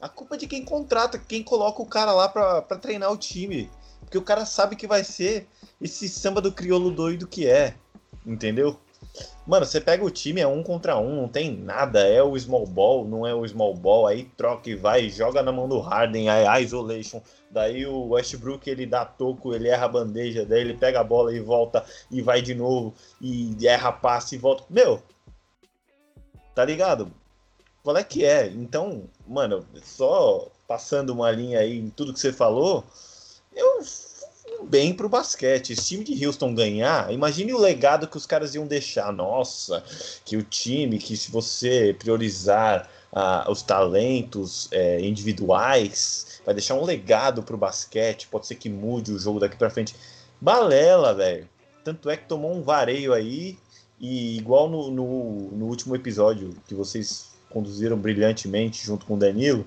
A culpa é de quem contrata, quem coloca o cara lá pra, pra treinar o time. Porque o cara sabe que vai ser esse samba do crioulo doido que é. Entendeu? Mano, você pega o time, é um contra um, não tem nada. É o small ball, não é o small ball. Aí troca e vai, joga na mão do Harden, aí isolation. Daí o Westbrook ele dá toco, ele erra a bandeja, daí ele pega a bola e volta e vai de novo e erra passe e volta. Meu, tá ligado? Qual é que é? Então, mano, só passando uma linha aí em tudo que você falou, eu bem pro basquete. Esse time de Houston ganhar, imagine o legado que os caras iam deixar. Nossa, que o time, que se você priorizar a, os talentos é, individuais, vai deixar um legado pro basquete, pode ser que mude o jogo daqui para frente. Balela, velho. Tanto é que tomou um vareio aí, e igual no, no, no último episódio que vocês conduziram brilhantemente junto com o Danilo.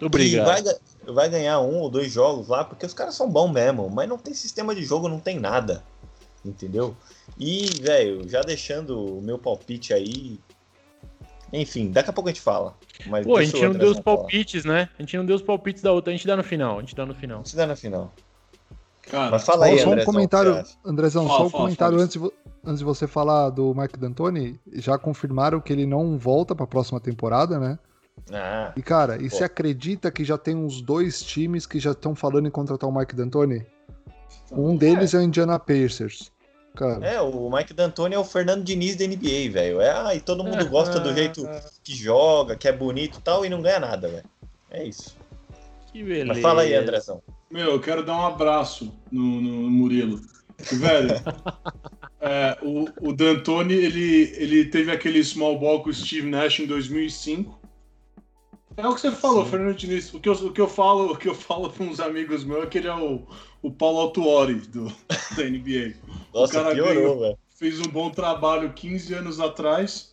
Obrigado. Vai, vai ganhar um ou dois jogos lá, porque os caras são bons mesmo, mas não tem sistema de jogo, não tem nada. Entendeu? E, velho, já deixando o meu palpite aí. Enfim, daqui a pouco a gente fala. Mas Pô, a gente o não deu os Andrezão falar. palpites, né? A gente não deu os palpites da outra, a gente dá no final. A gente dá no final. A gente dá na final. Cara, Mas fala aí, só, só um Andrezão, comentário? Andrezão, Fala, só um fala, comentário fala. antes, de antes de você falar do Mike D'Antoni. Já confirmaram que ele não volta para a próxima temporada, né? Ah, E cara, e Pô. você acredita que já tem uns dois times que já estão falando em contratar o Mike D'Antoni? Um deles é, o Indiana Pacers. Cara, é, o Mike D'Antoni é o Fernando Diniz da NBA, velho. É, ah, e todo mundo gosta do jeito que joga, que é bonito e tal, e não ganha nada, velho. É isso. Que beleza. Mas fala aí, Andrezão. Meu, eu quero dar um abraço no, no Murilo. Que, velho, é, o, o D'Antoni, ele, ele teve aquele small ball com o Steve Nash em 2005. É o que você falou, Fernando Diniz. O que eu, o que eu falo, o que eu falo para uns amigos meus é que ele é o, o Paulo Autuori do, da NBA. Nossa, cara piorou, ganhou. velho. Fez um bom trabalho 15 anos atrás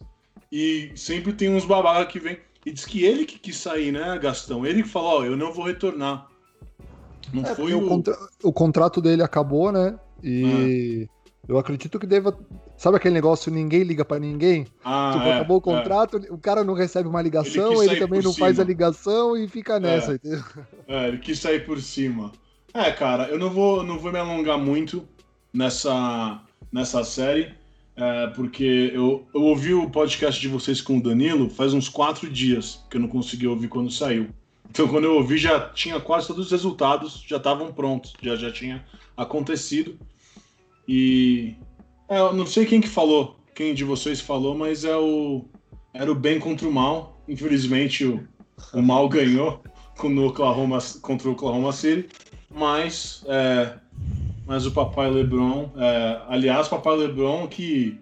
e sempre tem uns babacas que vem. E diz que ele que quis sair, né, Gastão? Ele que falou, ó, eu não vou retornar. Não É, foi o, o... contra- o contrato dele acabou, né? E eu acredito que deva. Sabe aquele negócio, ninguém liga pra ninguém? Ah, tipo, é, acabou o é. contrato, o cara não recebe uma ligação, ele, sair também não faz cima. a ligação e fica nessa, entendeu? É, ele quis sair por cima. É, cara, eu não vou, não vou me alongar muito nessa, nessa série, é, porque eu, eu ouvi o podcast de vocês com o Danilo faz uns quatro dias, que eu não consegui ouvir quando saiu. Então, quando eu ouvi, já tinha quase todos os resultados, já estavam prontos, já, já tinha acontecido. E é, eu não sei quem que falou, quem de vocês falou, mas é o era o bem contra o mal. Infelizmente, o, o mal ganhou no Oklahoma, contra o Oklahoma City, mas, é, mas o papai LeBron, é, aliás, o papai LeBron que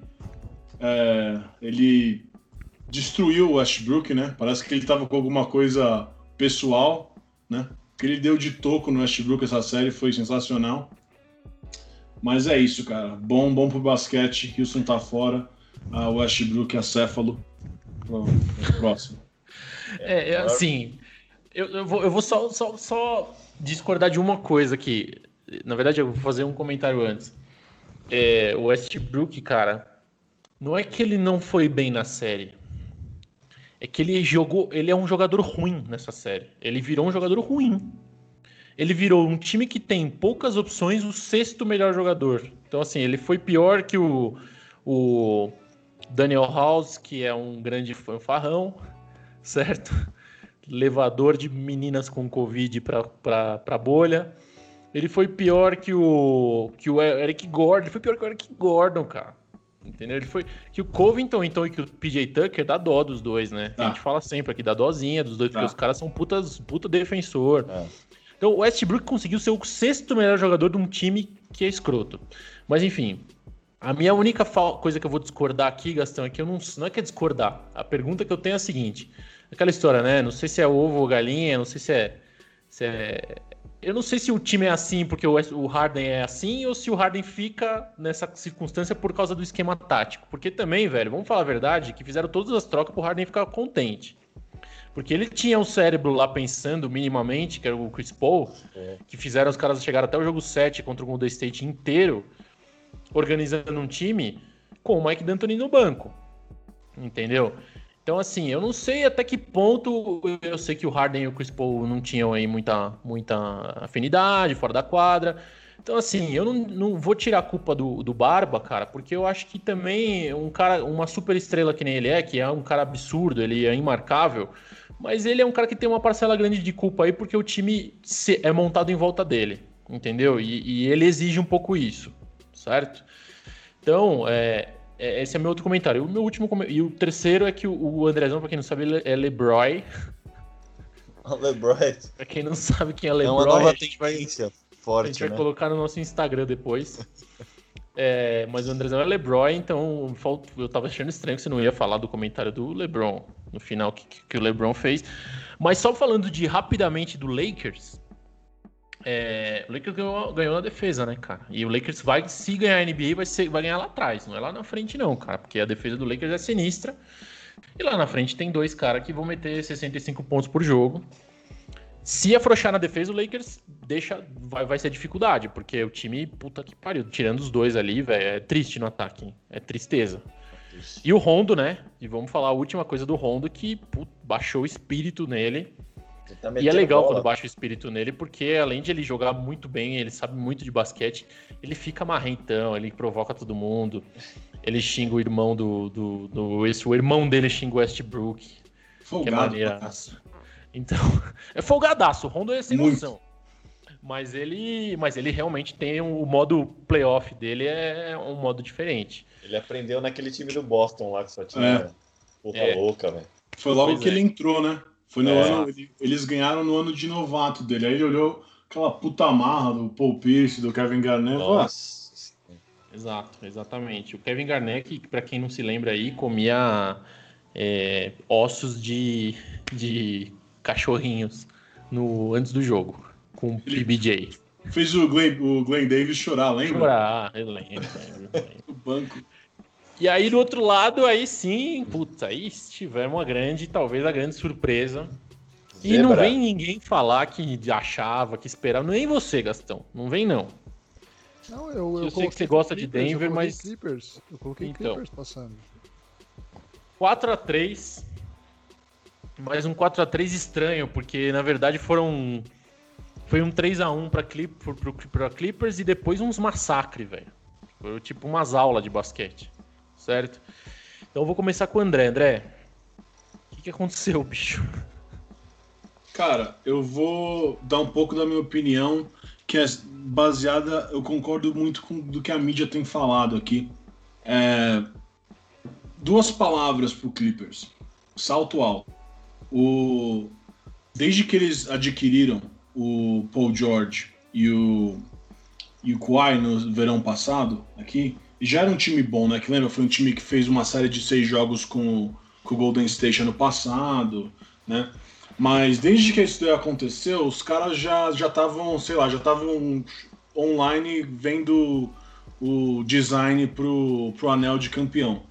é, ele destruiu o Westbrook, né? Parece que ele estava com alguma coisa pessoal, né? Que ele deu de toco no Westbrook essa série foi sensacional. Mas é isso, cara. Bom, bom pro basquete. Houston tá fora. A Westbrook acéfalo. Pro- pro Próximo. É, é, assim, eu, eu vou, eu vou só, só, só discordar de uma coisa aqui. Na verdade, eu vou fazer um comentário antes. É, o Westbrook, cara, não é que ele não foi bem na série. É que ele jogou. Ele é um jogador ruim nessa série. Ele virou um jogador ruim. Ele virou um time que tem poucas opções, o sexto melhor jogador. Então, assim, ele foi pior que o, o Daniel House, que é um grande fanfarrão, certo? Levador de meninas com Covid para a bolha. Ele foi pior que o, que o Eric Gordon. Ele foi pior que o Eric Gordon, cara. Entendeu? Ele foi. Que o Covington, então, e que o PJ Tucker dá dó dos dois, né? A Tá. gente fala sempre aqui, dá dózinha dos dois, porque Tá. os caras são putas, puta defensor. É. Então o Westbrook conseguiu ser o sexto melhor jogador de um time que é escroto. Mas enfim, a minha única coisa que eu vou discordar aqui, Gastão, é que eu não, não é que é discordar. A pergunta que eu tenho é a seguinte: aquela história, né? Não sei se é ovo ou galinha, não sei se é. se é- Eu não sei se o time é assim porque o, o Harden é assim ou se o Harden fica nessa circunstância por causa do esquema tático. Porque também, velho, vamos falar a verdade, que fizeram todas as trocas pro Harden ficar contente. Porque ele tinha um cérebro lá pensando minimamente, que era o Chris Paul, É. que fizeram os caras chegar até o jogo 7 contra o Golden State inteiro, organizando um time com o Mike D'Antoni no banco. Entendeu? Então, assim, eu não sei até que ponto. Eu sei que o Harden e o Chris Paul não tinham aí muita, muita afinidade fora da quadra. Então, assim, eu não, não vou tirar a culpa do, do Barba, cara, porque eu acho que também um cara, uma super estrela que nem ele é, que é um cara absurdo, ele é imarcável, mas ele é um cara que tem uma parcela grande de culpa aí, porque o time se- é montado em volta dele, entendeu? E, e ele exige um pouco isso, certo? Então, é, é- esse é meu outro comentário. O meu último e o terceiro é que o, o Andrezão, pra quem não sabe, ele é LeBroy. O LeBron Pra quem não sabe quem é é LeBroy, uma nova a gente vai- tendência a gente forte, vai né? colocar no nosso Instagram depois. É, mas o Andrezão é LeBron, então eu tava achando estranho que você não ia falar do comentário do LeBron no final que, que o LeBron fez. Mas só falando de rapidamente do Lakers, é, o Lakers ganhou, ganhou, na defesa, né, cara? E o Lakers vai, se ganhar a NBA, vai, ser, vai ganhar lá atrás, não é lá na frente, não, cara, porque a defesa do Lakers é sinistra. E lá na frente tem dois caras que vão meter 65 pontos por jogo. Se afrouxar na defesa, o Lakers deixa. Vai, vai ser dificuldade, porque o time, puta que pariu, tirando os dois ali, velho, é triste no ataque. Hein? É tristeza. E o Rondo, né? E vamos falar a última coisa do Rondo, que baixou o espírito nele. Tá e é legal bola. quando baixa o espírito nele, porque além de ele jogar muito bem, ele sabe muito de basquete, ele fica marrentão, ele provoca todo mundo. Ele xinga o irmão do. do, do esse, o irmão dele xinga o Westbrook. Folgado, que é maneira. Então, é folgadaço. O Rondo é sem noção. Mas ele, mas ele realmente tem um, o modo playoff dele é um modo diferente. Ele aprendeu naquele time do Boston lá que só tinha é. puta é. louca, velho. Foi logo pois que é. ele entrou, né? Foi no é. ano, eles ganharam no ano de novato dele. Aí ele olhou aquela puta marra do Paul Pierce, do Kevin Garnett. Nossa. Exato, exatamente. O Kevin Garnett, que para quem não se lembra aí, comia é, ossos de, de cachorrinhos no, antes do jogo, com o PBJ. Fez o Glenn, o Glenn Davis chorar, lembra? Chorar, eu lembro. o banco. E aí do outro lado, aí sim, puta, aí tivemos uma grande, talvez a grande surpresa. E Zebra. não vem ninguém falar que achava, que esperava, nem você, Gastão. Não vem não. Não, eu, eu, eu sei que você gosta Clippers, de Denver, eu mas. Clippers. Eu coloquei então, Clippers passando. 4 a 3 mas um 4 a 3 estranho, porque na verdade foram foi um 3 a 1 para Clip, Clippers e depois uns massacre, velho. Foi tipo umas aulas de basquete, certo? Então eu vou começar com o André. André, o que, que aconteceu, bicho? Cara, eu vou dar um pouco da minha opinião, que é baseada, eu concordo muito com do que a mídia tem falado aqui. É, duas palavras pro Clippers: salto alto. O, desde que eles adquiriram o Paul George e o, e o Kawhi no verão passado, aqui, já era um time bom, né? Que lembra? Foi um time que fez uma série de seis jogos com, com o Golden State ano passado, né? Mas desde que isso aconteceu, os caras já estavam, sei lá, já estavam online vendo o design pro, pro anel de campeão.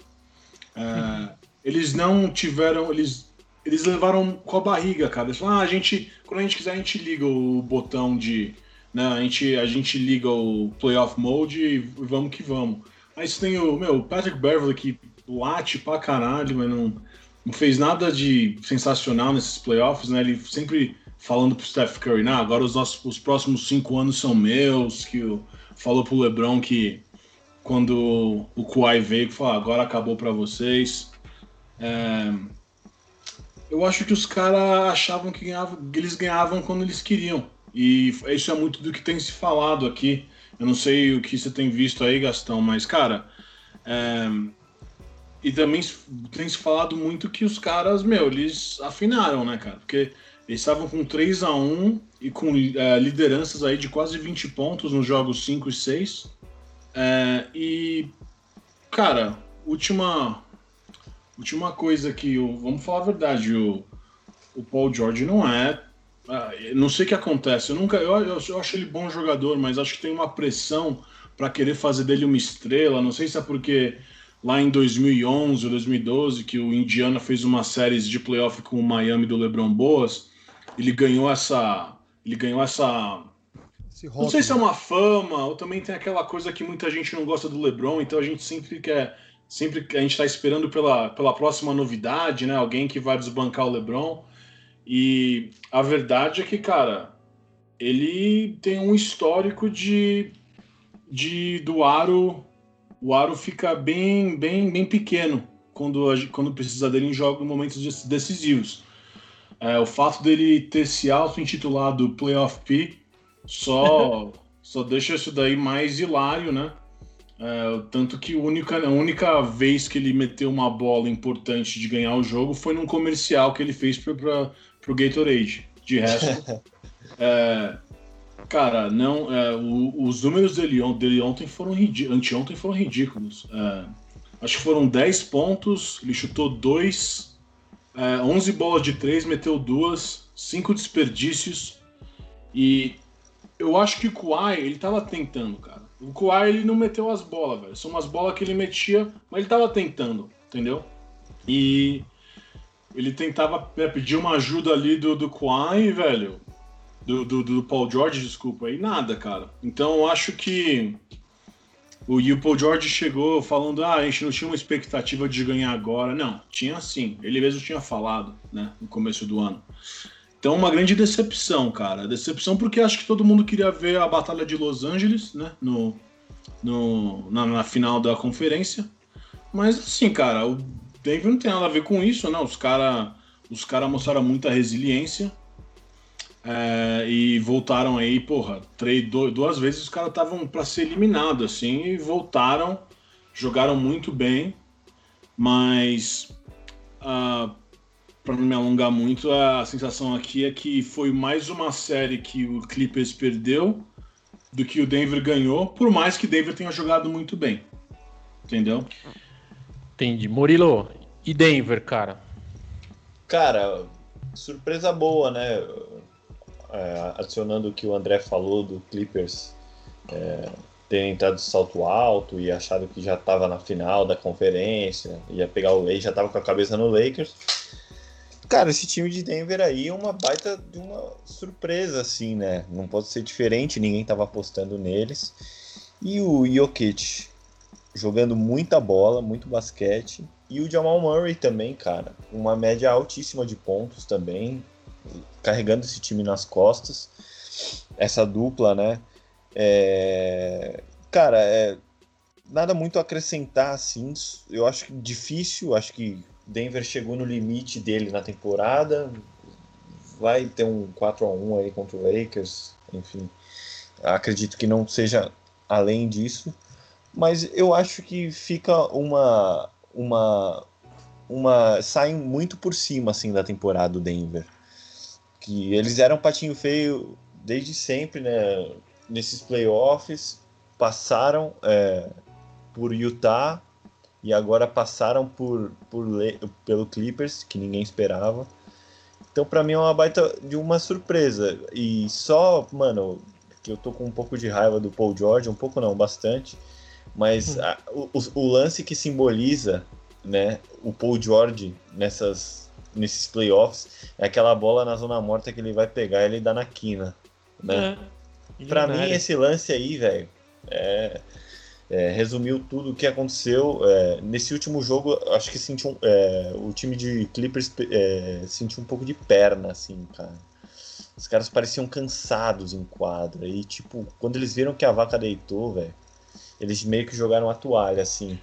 É, eles não tiveram, eles eles levaram com a barriga, cara. Eles falaram, ah, a gente, quando a gente quiser, a gente liga o botão de. Né, a, gente, a gente liga o playoff mode e vamos que vamos. Mas tem o, meu, Patrick Beverly que late pra caralho, mas não, não fez nada de sensacional nesses playoffs, né? Ele sempre falando pro Steph Curry, nah, agora os, nossos, os próximos cinco anos são meus, que o, falou pro LeBron que quando o Kawhi veio, que falou, agora acabou para vocês. É, eu acho que os caras achavam que, ganhavam, que eles ganhavam quando eles queriam. E isso é muito do que tem se falado aqui. Eu não sei o que você tem visto aí, Gastão, mas, cara. É... E também tem se falado muito que os caras, meu, eles afinaram, né, cara? Porque eles estavam com 3 a 1 e com é, lideranças aí de quase 20 pontos nos jogos 5 e 6. É, e, cara, última, Última coisa que o. Vamos falar a verdade, o, o Paul George não é. Ah, não sei o que acontece. Eu nunca. Eu, eu, eu acho ele bom jogador, mas acho que tem uma pressão para querer fazer dele uma estrela. Não sei se é porque lá em 2011 ou 2012 que o Indiana fez uma série de playoff com o Miami do LeBron Boas, ele ganhou essa, ele ganhou essa, não sei se é uma fama ou também tem aquela coisa que muita gente não gosta do LeBron, então a gente sempre quer sempre a gente está esperando pela, pela próxima novidade, né? Alguém que vai desbancar o LeBron. E a verdade é que, cara, ele tem um histórico de, de do aro. O aro fica bem, bem, bem pequeno quando, quando precisa dele em jogos, em momentos decisivos. É, o fato dele ter se auto-intitulado Playoff P só, só deixa isso daí mais hilário, né? É, tanto que a única, a única vez que ele meteu uma bola importante de ganhar o jogo foi num comercial que ele fez para o Gatorade. De resto, é, Cara, não. É, o, os números dele, dele ontem foram anteontem foram ridículos. É, acho que foram 10 pontos, ele chutou 2, é, 11 bolas de 3, meteu duas, 5 desperdícios. E eu acho que o Kawhi, ele tava tentando, cara. O Kawhi, ele não meteu as bolas, velho. São umas bolas que ele metia, mas ele tava tentando, entendeu? E ele tentava é, pedir uma ajuda ali do, do Kawhi, velho. Do, do, do, Paul George, desculpa, e nada, cara. Então eu acho que o, e o Paul George chegou falando: ah, a gente não tinha uma expectativa de ganhar agora. Não, tinha sim. Ele mesmo tinha falado, né, no começo do ano. Então, uma grande decepção, cara. Decepção porque acho que todo mundo queria ver a Batalha de Los Angeles, né, no, no, na, na final da conferência. Mas, assim, cara, o Denver não tem nada a ver com isso, né? Os caras os cara mostraram muita resiliência é, e voltaram aí, porra, três, duas vezes os caras estavam para ser eliminados, assim, e voltaram, jogaram muito bem, mas uh, para não me alongar muito, a sensação aqui é que foi mais uma série que o Clippers perdeu do que o Denver ganhou, por mais que Denver tenha jogado muito bem. Entendeu? Entendi. Murilo, e Denver, cara? Cara, surpresa boa, né? É, adicionando o que o André falou do Clippers é, ter entrado de salto alto e achado que já estava na final da conferência, ia pegar o Lakers, já estava com a cabeça no Lakers. Cara, esse time de Denver aí é uma baita de uma surpresa, assim, né? Não pode ser diferente, ninguém estava apostando neles. E o Jokic, jogando muita bola, muito basquete. E o Jamal Murray também, cara, uma média altíssima de pontos também, carregando esse time nas costas. Essa dupla, né? É... Cara, é... nada muito a acrescentar, assim. Eu acho difícil, acho que Denver chegou no limite dele na temporada. Vai ter um 4 a 1 aí contra o Lakers, enfim. Acredito que não seja além disso mas eu acho que fica uma uma uma saem muito por cima assim da temporada do Denver que eles eram patinho feio desde sempre né nesses playoffs passaram é, por Utah e agora passaram por, por pelo Clippers que ninguém esperava então para mim é uma baita de uma surpresa e só mano que eu tô com um pouco de raiva do Paul George um pouco não bastante mas hum. a, o, o, lance que simboliza né, o Paul George nessas, nesses playoffs é aquela bola na zona morta que ele vai pegar e ele dá na quina. Né? É. Pra mim, esse lance aí, velho, é, é, resumiu tudo o que aconteceu. É, nesse último jogo, acho que senti um, é, o time de Clippers é, sentiu um pouco de perna, assim, cara. Os caras pareciam cansados em quadra. E, tipo, quando eles viram que a vaca deitou, velho, eles meio que jogaram a toalha, assim.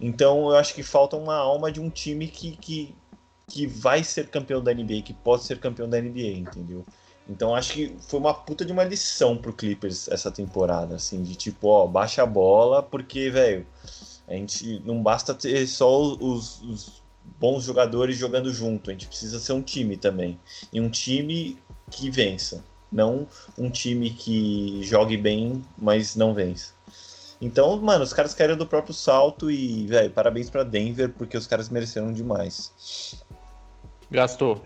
Então eu acho que falta uma alma de um time que, que, que vai ser campeão da NBA, que pode ser campeão da NBA, entendeu? Então acho que foi uma puta de uma lição pro Clippers essa temporada, assim, de tipo, ó, baixa a bola, porque, velho, a gente não basta ter só os, os, bons jogadores jogando junto, a gente precisa ser um time também. E um time que vença, não um time que jogue bem, mas não vença. Então, mano, os caras caíram do próprio salto e, velho, parabéns para Denver, porque os caras mereceram demais. Gastou.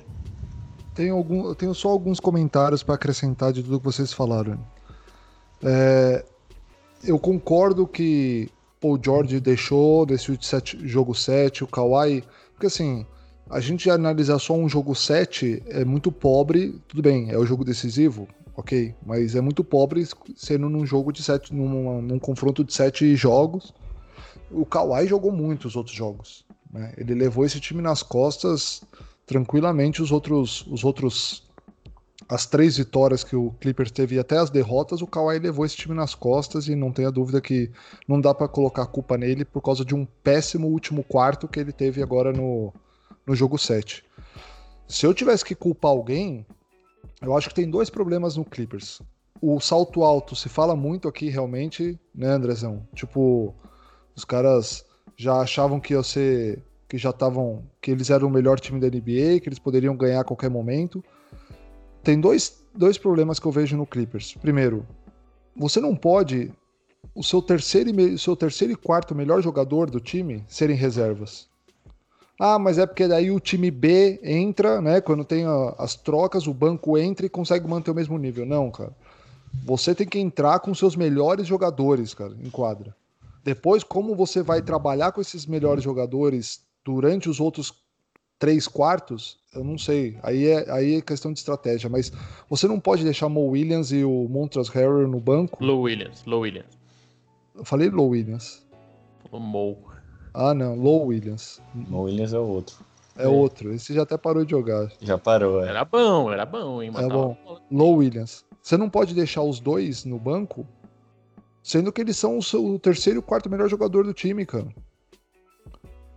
Tenho, algum, eu tenho só alguns comentários para acrescentar de tudo que vocês falaram. É, eu concordo que Paul George deixou desse jogo 7, o Kawhi, porque assim, a gente analisar só um jogo 7 é muito pobre, tudo bem, é o jogo decisivo, ok, mas é muito pobre sendo num jogo de sete, num, num confronto de sete jogos. O Kawhi jogou muito os outros jogos. Né? Ele levou esse time nas costas tranquilamente. Os outros, os outros, as três vitórias que o Clippers teve e até as derrotas, o Kawhi levou esse time nas costas e não tenha dúvida que não dá para colocar a culpa nele por causa de um péssimo último quarto que ele teve agora no, no jogo 7. Se eu tivesse que culpar alguém, eu acho que tem dois problemas no Clippers. O salto alto se fala muito aqui, realmente, né, Andrezão? Tipo, os caras já achavam que ia ser. Que já estavam. que eles eram o melhor time da NBA, que eles poderiam ganhar a qualquer momento. Tem dois, dois problemas que eu vejo no Clippers. Primeiro, você não pode o seu terceiro e, seu terceiro e quarto melhor jogador do time serem reservas. Ah, mas é porque daí o time B entra, né? Quando tem a, as trocas, o banco entra e consegue manter o mesmo nível. Não, cara. Você tem que entrar com seus melhores jogadores, cara, em quadra. Depois, como você vai trabalhar com esses melhores jogadores durante os outros três quartos, eu não sei. Aí é, aí é questão de estratégia. Mas você não pode deixar Mo Williams e o Montrezl Harrell no banco. Low Williams, Low Williams. Eu falei Low Williams. O Mo. Ah, não, Low Williams. Mo Williams é o outro. É, é, outro. Esse já até parou de jogar. Já parou, é. Era bom, era bom, hein? É bom. Low Williams. Você não pode deixar os dois no banco, sendo que eles são o, seu, o terceiro e o quarto melhor jogador do time, cara.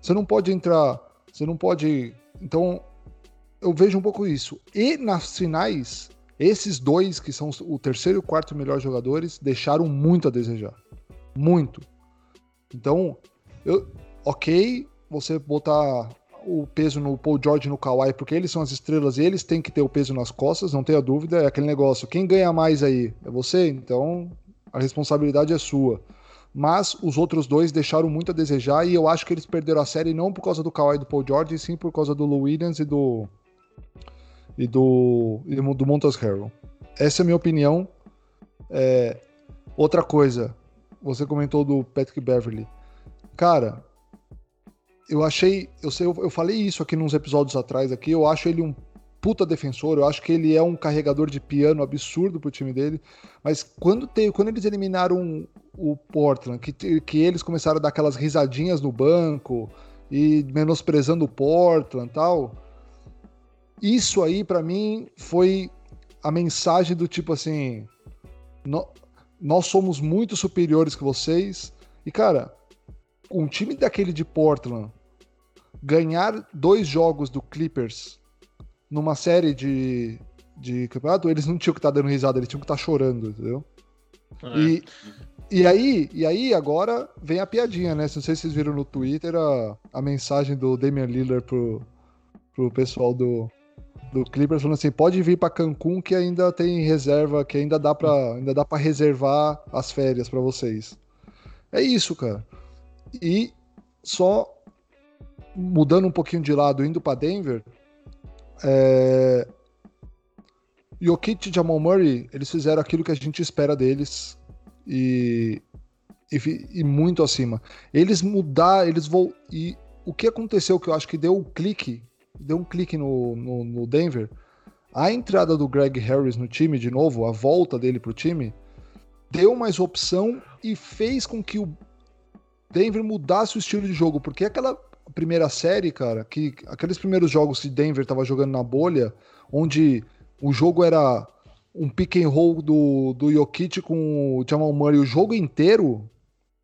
Você não pode entrar. Você não pode. Então, eu vejo um pouco isso. E nas finais, esses dois, que são o terceiro e o quarto melhor jogadores, deixaram muito a desejar. Muito. Então, eu, ok, você botar o peso no Paul George no Kawhi, porque eles são as estrelas e eles têm que ter o peso nas costas, não tenha dúvida. É aquele negócio: quem ganha mais aí? É você? Então a responsabilidade é sua. Mas os outros dois deixaram muito a desejar e eu acho que eles perderam a série não por causa do Kawhi e do Paul George, e sim por causa do Lou Williams e do. e do. e do Montas Harrell. Essa é a minha opinião. É, outra coisa, você comentou do Patrick Beverly. Cara, eu achei. Eu, sei, eu falei isso aqui nos episódios atrás aqui. Eu acho ele um puta defensor. Eu acho que ele é um carregador de piano absurdo pro time dele. Mas quando, te, quando eles eliminaram o Portland, que, que eles começaram a dar aquelas risadinhas no banco e menosprezando o Portland tal. Isso aí, para mim, foi a mensagem do tipo assim: no, nós somos muito superiores que vocês. E, cara, um time daquele de Portland ganhar dois jogos do Clippers numa série de, de campeonato, eles não tinham que estar tá dando risada, eles tinham que estar tá chorando, entendeu? É. E, e aí, e aí agora vem a piadinha, né? Não sei se vocês viram no Twitter a, a mensagem do Damian Lillard pro, pro pessoal do, do Clippers falando assim, pode vir para Cancún que ainda tem reserva, que ainda dá para ainda dá para reservar as férias para vocês. É isso, cara. E só mudando um pouquinho de lado, indo para Denver, é... Jokic e Jamal Murray, eles fizeram aquilo que a gente espera deles e, e, e muito acima. Eles mudaram, eles vão e o que aconteceu que eu acho que deu um clique, deu um clique no, no, no Denver, a entrada do Greg Harris no time de novo, a volta dele pro time, deu mais opção e fez com que o Denver mudasse o estilo de jogo, porque aquela primeira série, cara, que aqueles primeiros jogos que Denver tava jogando na bolha, onde o jogo era um pick and roll do, do Jokic com o Jamal Murray o jogo inteiro,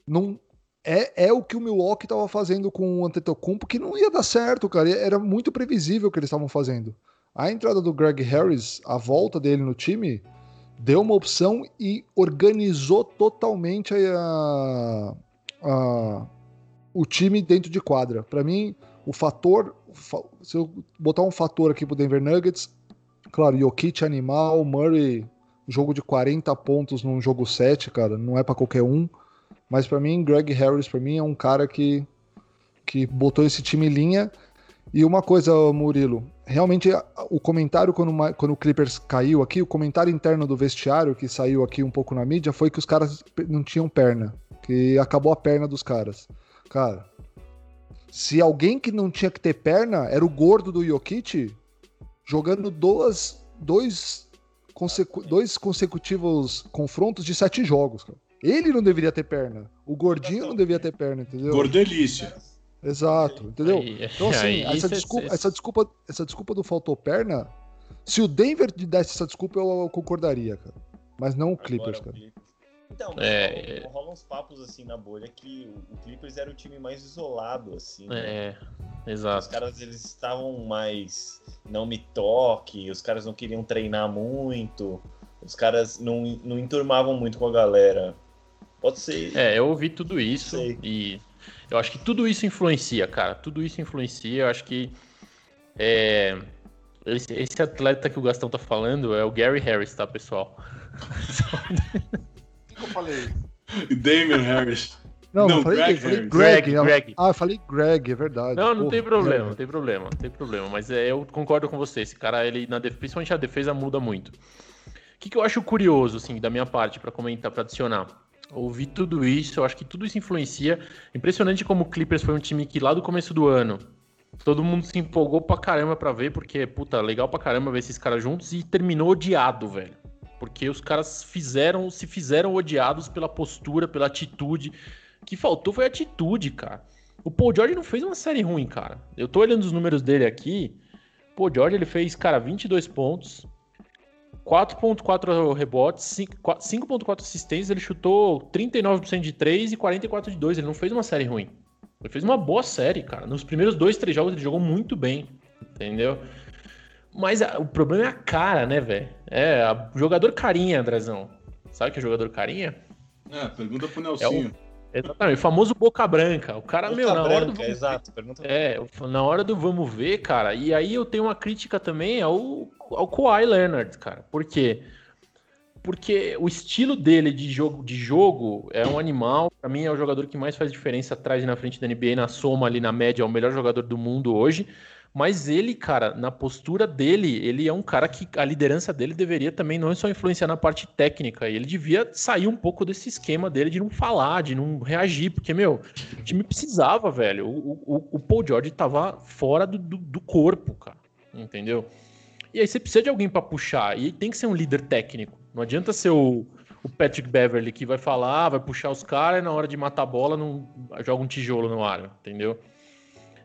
não é, é o que o Milwaukee tava fazendo com o Antetokounmpo, que não ia dar certo, cara. Era muito previsível o que eles estavam fazendo. A entrada do Greg Harris, a volta dele no time, deu uma opção e organizou totalmente a, a, o time dentro de quadra. Para mim, o fator, se eu botar um fator aqui pro Denver Nuggets, claro, Jokic animal, Murray, jogo de 40 pontos num jogo 7, cara, não é para qualquer um. Mas para mim, Greg Harris, para mim, é um cara que, que botou esse time em linha. E uma coisa, Murilo, realmente o comentário quando, quando o Clippers caiu aqui, o comentário interno do vestiário que saiu aqui um pouco na mídia foi que os caras não tinham perna que acabou a perna dos caras. Cara, se alguém que não tinha que ter perna era o gordo do Jokic, jogando duas, dois, consecu dois consecutivos confrontos de sete jogos. Cara. Ele não deveria ter perna. O gordinho não deveria ter perna, entendeu? Gordelícia. Exato, entendeu? Aí, então, assim, aí, essa, desculpa, essa, desculpa, essa desculpa do faltou perna, se o Denver desse essa desculpa, eu concordaria, cara. Mas não o Clippers, Agora, cara. Então, é... rolam, rolam uns papos assim na bolha que o, o, Clippers era o time mais isolado, assim. É, né? exato. Os caras eles estavam mais não me toque, os caras não queriam treinar muito, os caras não, não enturmavam muito com a galera. Pode ser. É, eu ouvi tudo isso e eu acho que tudo isso influencia, cara. Tudo isso influencia. Eu acho que é, Esse, esse, atleta que o Gastão tá falando é o Gary Harris, tá, pessoal? Que eu falei? Damian Harris. Não, não, falei Greg, falei Greg, Greg, Greg. Ah, eu falei Greg, é verdade. Não, não Porra, tem problema, não tem problema, não tem problema. Mas é, eu concordo com você. Esse cara, ele, na def... principalmente a defesa, muda muito. O que, que eu acho curioso, assim, da minha parte, para comentar, para adicionar? Ouvi tudo isso, eu acho que tudo isso influencia. Impressionante como o Clippers foi um time que lá do começo do ano todo mundo se empolgou pra caramba pra ver, porque, puta, legal pra caramba ver esses caras juntos e terminou odiado, velho. Porque os caras fizeram, se fizeram odiados pela postura, pela atitude. O que faltou foi atitude, cara. O Paul George não fez uma série ruim, cara. Eu tô olhando os números dele aqui. O Paul George ele fez, cara, 22 pontos, 4.4 rebotes, 5.4 assistências, ele chutou 39% de 3 e 44 de 2. Ele não fez uma série ruim. Ele fez uma boa série, cara. Nos primeiros dois, três jogos ele jogou muito bem, entendeu? Mas a, o problema é a cara, né, velho? É, a, jogador carinha, Andrezão. Sabe o que é jogador carinha? É, pergunta pro Nelsinho. É o, exatamente, o famoso boca branca. O cara, boca meu, na branca, hora do. Exato, pergunta É, na hora do vamos ver, cara. E aí eu tenho uma crítica também ao, ao Kawhi Leonard, cara. Por quê? Porque o estilo dele de jogo, de jogo é um animal. Para mim, é o jogador que mais faz diferença atrás e na frente da NBA, na soma ali na média, é o melhor jogador do mundo hoje. Mas ele, cara, na postura dele, ele é um cara que a liderança dele deveria também não só influenciar na parte técnica. Ele devia sair um pouco desse esquema dele de não falar, de não reagir, porque, meu, o time precisava, velho. O, o, o Paul George tava fora do, do, do corpo, cara. Entendeu? E aí você precisa de alguém para puxar. E tem que ser um líder técnico. Não adianta ser o, o Patrick Beverly que vai falar, vai puxar os caras e na hora de matar a bola não joga um tijolo no ar, entendeu?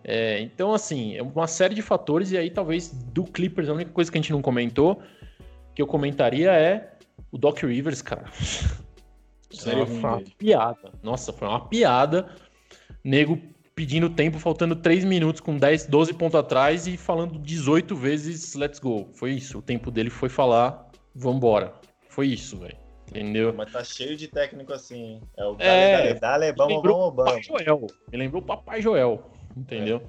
É, então, assim, é uma série de fatores, e aí talvez do Clippers, a única coisa que a gente não comentou, que eu comentaria é o Doc Rivers, cara. Sério, foi uma piada. Nossa, foi uma piada. Nego pedindo tempo, faltando 3 minutos, com 10, 12 pontos atrás e falando 18 vezes let's go. Foi isso. O tempo dele foi falar, vambora. Foi isso, velho. Entendeu? Mas tá cheio de técnico assim. É o Dale, é, Dale, Dale, vamos, vamos, vamos. Joel. Me lembrou o Papai Joel, entendeu?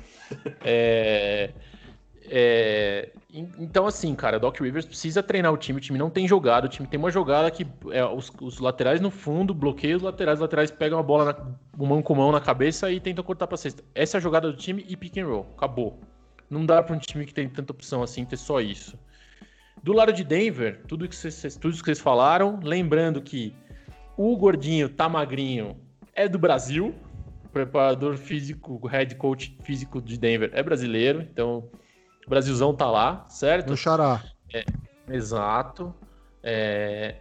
É. É, então, assim, cara, o Doc Rivers precisa treinar o time. O time não tem jogado. O time tem uma jogada que é, os, os, laterais no fundo, bloqueia os laterais. Os laterais pegam a bola na, mão com mão na cabeça e tentam cortar pra cesta. Essa é a jogada do time e pick and roll. Acabou. Não dá pra um time que tem tanta opção assim ter só isso. Do lado de Denver, tudo que vocês, tudo que vocês falaram, lembrando que o gordinho tá magrinho é do Brasil, preparador físico, head coach físico de Denver é brasileiro, então o Brasilzão tá lá, certo? No Xará. É, exato. É,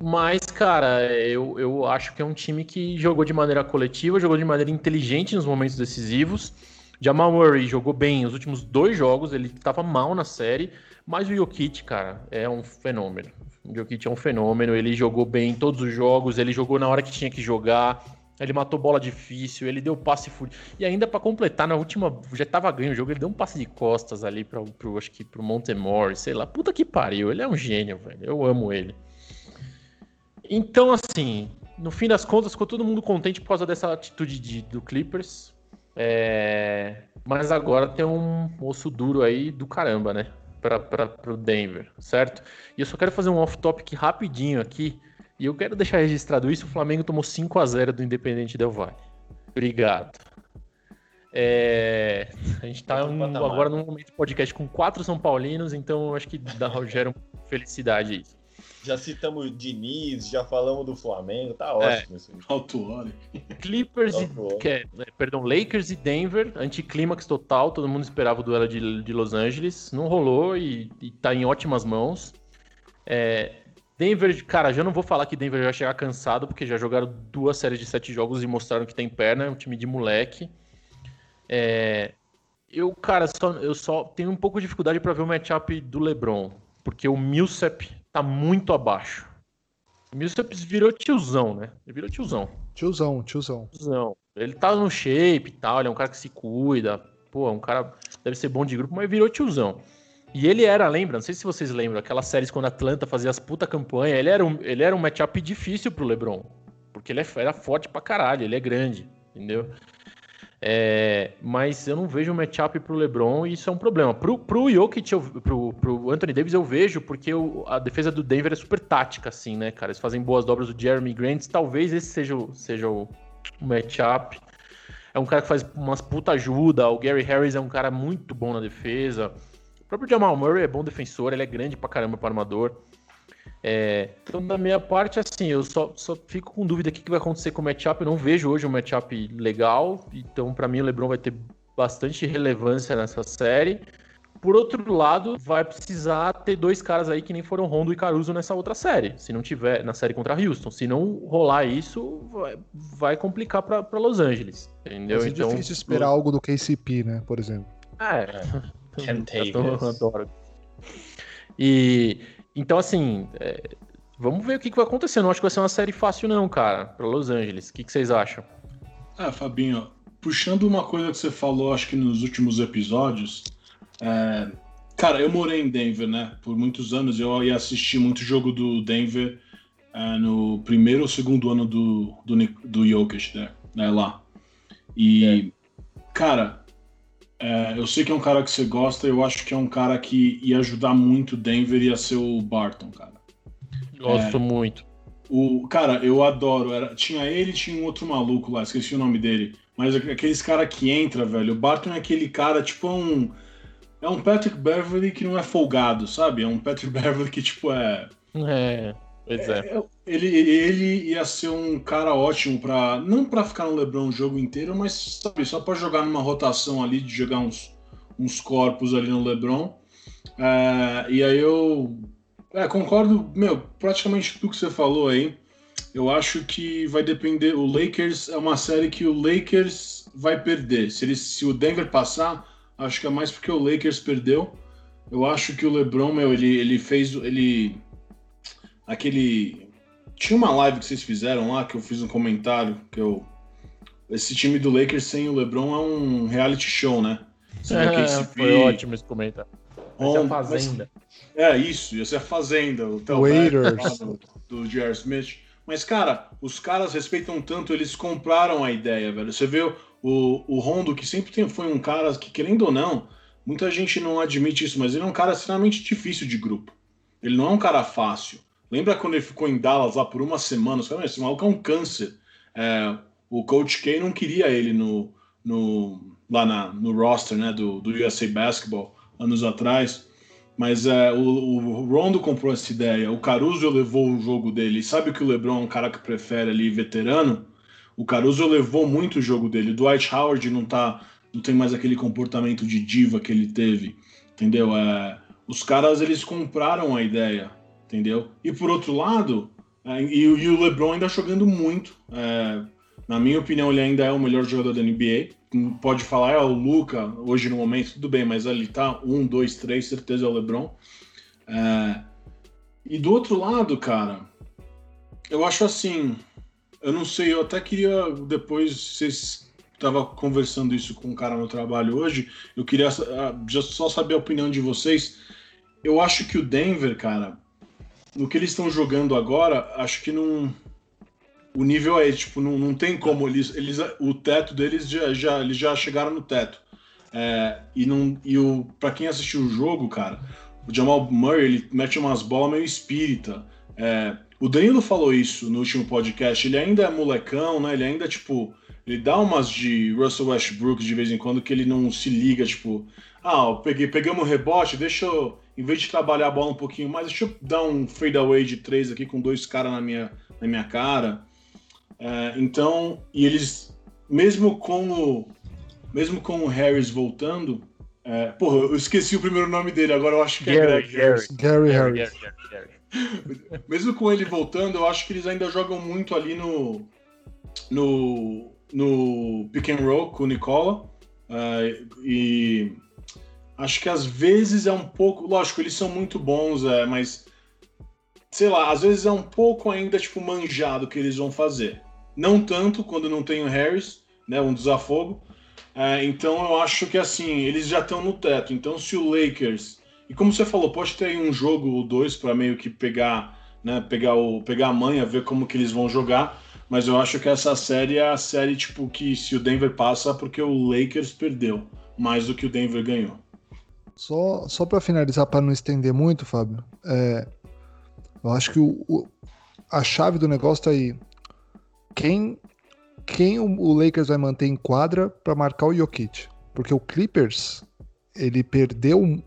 mas, cara, eu, eu acho que é um time que jogou de maneira coletiva, jogou de maneira inteligente nos momentos decisivos. Jamal Murray jogou bem os últimos dois jogos, ele estava mal na série, mas o Jokic, cara, é um fenômeno. O Jokic é um fenômeno, ele jogou bem em todos os jogos, ele jogou na hora que tinha que jogar, ele matou bola difícil, ele deu passe fudido. E ainda para completar, na última, já tava ganho o jogo, ele deu um passe de costas ali para pro, acho que pro Montemore, sei lá. Puta que pariu, ele é um gênio, velho. Eu amo ele. Então, assim, no fim das contas, ficou todo mundo contente por causa dessa atitude de, do Clippers. É... Mas agora tem um osso duro aí do caramba, né? Para o Denver, certo? E eu só quero fazer um off-topic rapidinho aqui. E eu quero deixar registrado isso: o Flamengo tomou 5 a 0 do Independente Del Valle. Obrigado. É... A gente está um, agora num momento de podcast com quatro São Paulinos, então acho que dá, gera felicidade isso. Já citamos o Diniz, já falamos do Flamengo, tá ótimo. É. Alto hora. Clippers e. É, perdão, Lakers e Denver, anticlímax total, todo mundo esperava o duelo de, de Los Angeles. Não rolou e, e tá em ótimas mãos. É, Denver, cara, já não vou falar que Denver vai chegar cansado, porque já jogaram duas séries de sete jogos e mostraram que tem perna, é um time de moleque. É, eu, cara, só, eu só tenho um pouco de dificuldade para ver o matchup do LeBron, porque o Millsap tá muito abaixo. O Millsap virou tiozão, né? Ele virou tiozão. Tiozão, tiozão. Tiozão. Ele tá no shape e tal, ele é um cara que se cuida. Pô, um cara deve ser bom de grupo, mas virou tiozão. E ele era, lembra? Não sei se vocês lembram, aquelas séries quando a Atlanta fazia as puta campanha, ele era um, ele era um matchup difícil pro LeBron. Porque ele é, era forte pra caralho, ele é grande, entendeu? É, mas eu não vejo um matchup pro LeBron e isso é um problema. Pro, pro Jokic, eu, pro, pro Anthony Davis eu vejo, porque a defesa do Denver é super tática, assim, né, cara? Eles fazem boas dobras do Jeremy Grant, talvez esse seja, o, seja o, o matchup. É um cara que faz umas puta ajuda, o Gary Harris é um cara muito bom na defesa. O próprio Jamal Murray é bom defensor, ele é grande pra caramba para armador. É, então, da minha parte, assim, eu só, só fico com dúvida o que vai acontecer com o matchup. Eu não vejo hoje um matchup legal. Então, para mim, o LeBron vai ter bastante relevância nessa série. Por outro lado, vai precisar ter dois caras aí que nem foram Rondo e Caruso nessa outra série. Se não tiver na série contra Houston, se não rolar isso, vai, vai complicar para Los Angeles. Entendeu? Mas é então, difícil esperar eu... algo do KCP, né? Por exemplo. É. é. adoro. E então, assim, é, vamos ver o que, que vai acontecer. Não acho que vai ser uma série fácil, não, cara, para Los Angeles. O que, que vocês acham? Ah, Fabinho, puxando uma coisa que você falou, acho que nos últimos episódios. É... Cara, eu morei em Denver, né? Por muitos anos eu ia assistir muito jogo do Denver é, no primeiro ou segundo ano do, do, do Jokic, né? né lá. E, é. cara, é, eu sei que é um cara que você gosta, eu acho que é um cara que ia ajudar muito Denver ia ser o Barton, cara. Gosto é, muito. O, cara, eu adoro. Era, tinha ele tinha um outro maluco lá, esqueci o nome dele. Mas aqueles cara que entra, velho. O Barton é aquele cara, tipo, é um. É um Patrick Beverly que não é folgado, sabe? É um Patrick Beverly que, tipo, é. É. Pois é. é. Ele, ele ia ser um cara ótimo para não para ficar no LeBron o jogo inteiro, mas sabe, só para jogar numa rotação ali, de jogar uns, uns corpos ali no LeBron. É, e aí eu é, concordo, meu, praticamente tudo que você falou aí. Eu acho que vai depender. O Lakers é uma série que o Lakers vai perder. Se, ele, se o Denver passar, acho que é mais porque o Lakers perdeu. Eu acho que o LeBron, meu, ele, ele fez. Ele aquele. Tinha uma live que vocês fizeram lá que eu fiz um comentário que eu. Esse time do Lakers sem o LeBron é um reality show, né? é, foi ótimo esse comentário. Ser a Fazenda. Mas, é, isso, ia ser a Fazenda. O Waiters. Do, do J.R. Smith. Mas, cara, os caras respeitam tanto, eles compraram a ideia, velho. Você vê o, o Rondo, que sempre tem, foi um cara que, querendo ou não, muita gente não admite isso, mas ele é um cara extremamente difícil de grupo. Ele não é um cara fácil. Lembra quando ele ficou em Dallas lá por uma semana? Os esse maluco é um câncer. É, o Coach K não queria ele no, no, lá na, no roster né, do, do USA Basketball anos atrás. Mas é, o, o, Rondo comprou essa ideia. O Caruso levou o jogo dele. Sabe que o LeBron é um cara que prefere ali veterano? O Caruso levou muito o jogo dele. O Dwight Howard não tá, não tem mais aquele comportamento de diva que ele teve, entendeu? É, os caras eles compraram a ideia entendeu? E por outro lado, é, e, e, o LeBron ainda jogando muito. É, na minha opinião, ele ainda é o melhor jogador da NBA. Pode falar, é o Luca, hoje no momento, tudo bem, mas ali tá um, dois, três, certeza é o LeBron. É, e do outro lado, cara, eu acho assim. Eu não sei, eu até queria depois, vocês estava conversando isso com um cara no trabalho hoje, eu queria ah, só saber a opinião de vocês. Eu acho que o Denver, cara, no que eles estão jogando agora, acho que não. O nível é, tipo, não, não tem como. Eles, eles, o teto deles já, já, eles já chegaram no teto. É, e não, e o, pra quem assistiu o jogo, cara, o Jamal Murray ele mete umas bolas meio espírita. É, o Danilo falou isso no último podcast. Ele ainda é molecão, né? Ele ainda, tipo, ele dá umas de Russell Westbrook de vez em quando que ele não se liga, tipo, ah, peguei, pegamos o rebote, deixa eu em vez de trabalhar a bola um pouquinho mais, deixa eu dar um fadeaway de três aqui com dois caras na minha, na minha cara. É, então, e eles, mesmo com o, mesmo com o Harris voltando, é, porra, eu esqueci o primeiro nome dele, agora eu acho que Gary, é Greg Harris. Gary, Gary Harris. mesmo com ele voltando, eu acho que eles ainda jogam muito ali no, no, no pick and roll com o Nicola. Uh, e Acho que às vezes é um pouco. Lógico, eles são muito bons, é, mas. Sei lá, às vezes é um pouco ainda, tipo, manjado o que eles vão fazer. Não tanto quando não tem o Harris, né? Um desafogo. É, então eu acho que assim, eles já estão no teto. Então, se o Lakers. E como você falou, pode ter aí um jogo ou dois para meio que pegar, né? Pegar, o, pegar a manha, ver como que eles vão jogar. mas eu acho que essa série é a série tipo que se o Denver passa porque o Lakers perdeu mais do que o Denver ganhou. Só, só para finalizar, para não estender muito, Fábio, é, eu acho que o, o, a chave do negócio tá aí. Quem, quem o, o Lakers vai manter em quadra para marcar o Jokic? Porque o Clippers, ele perdeu,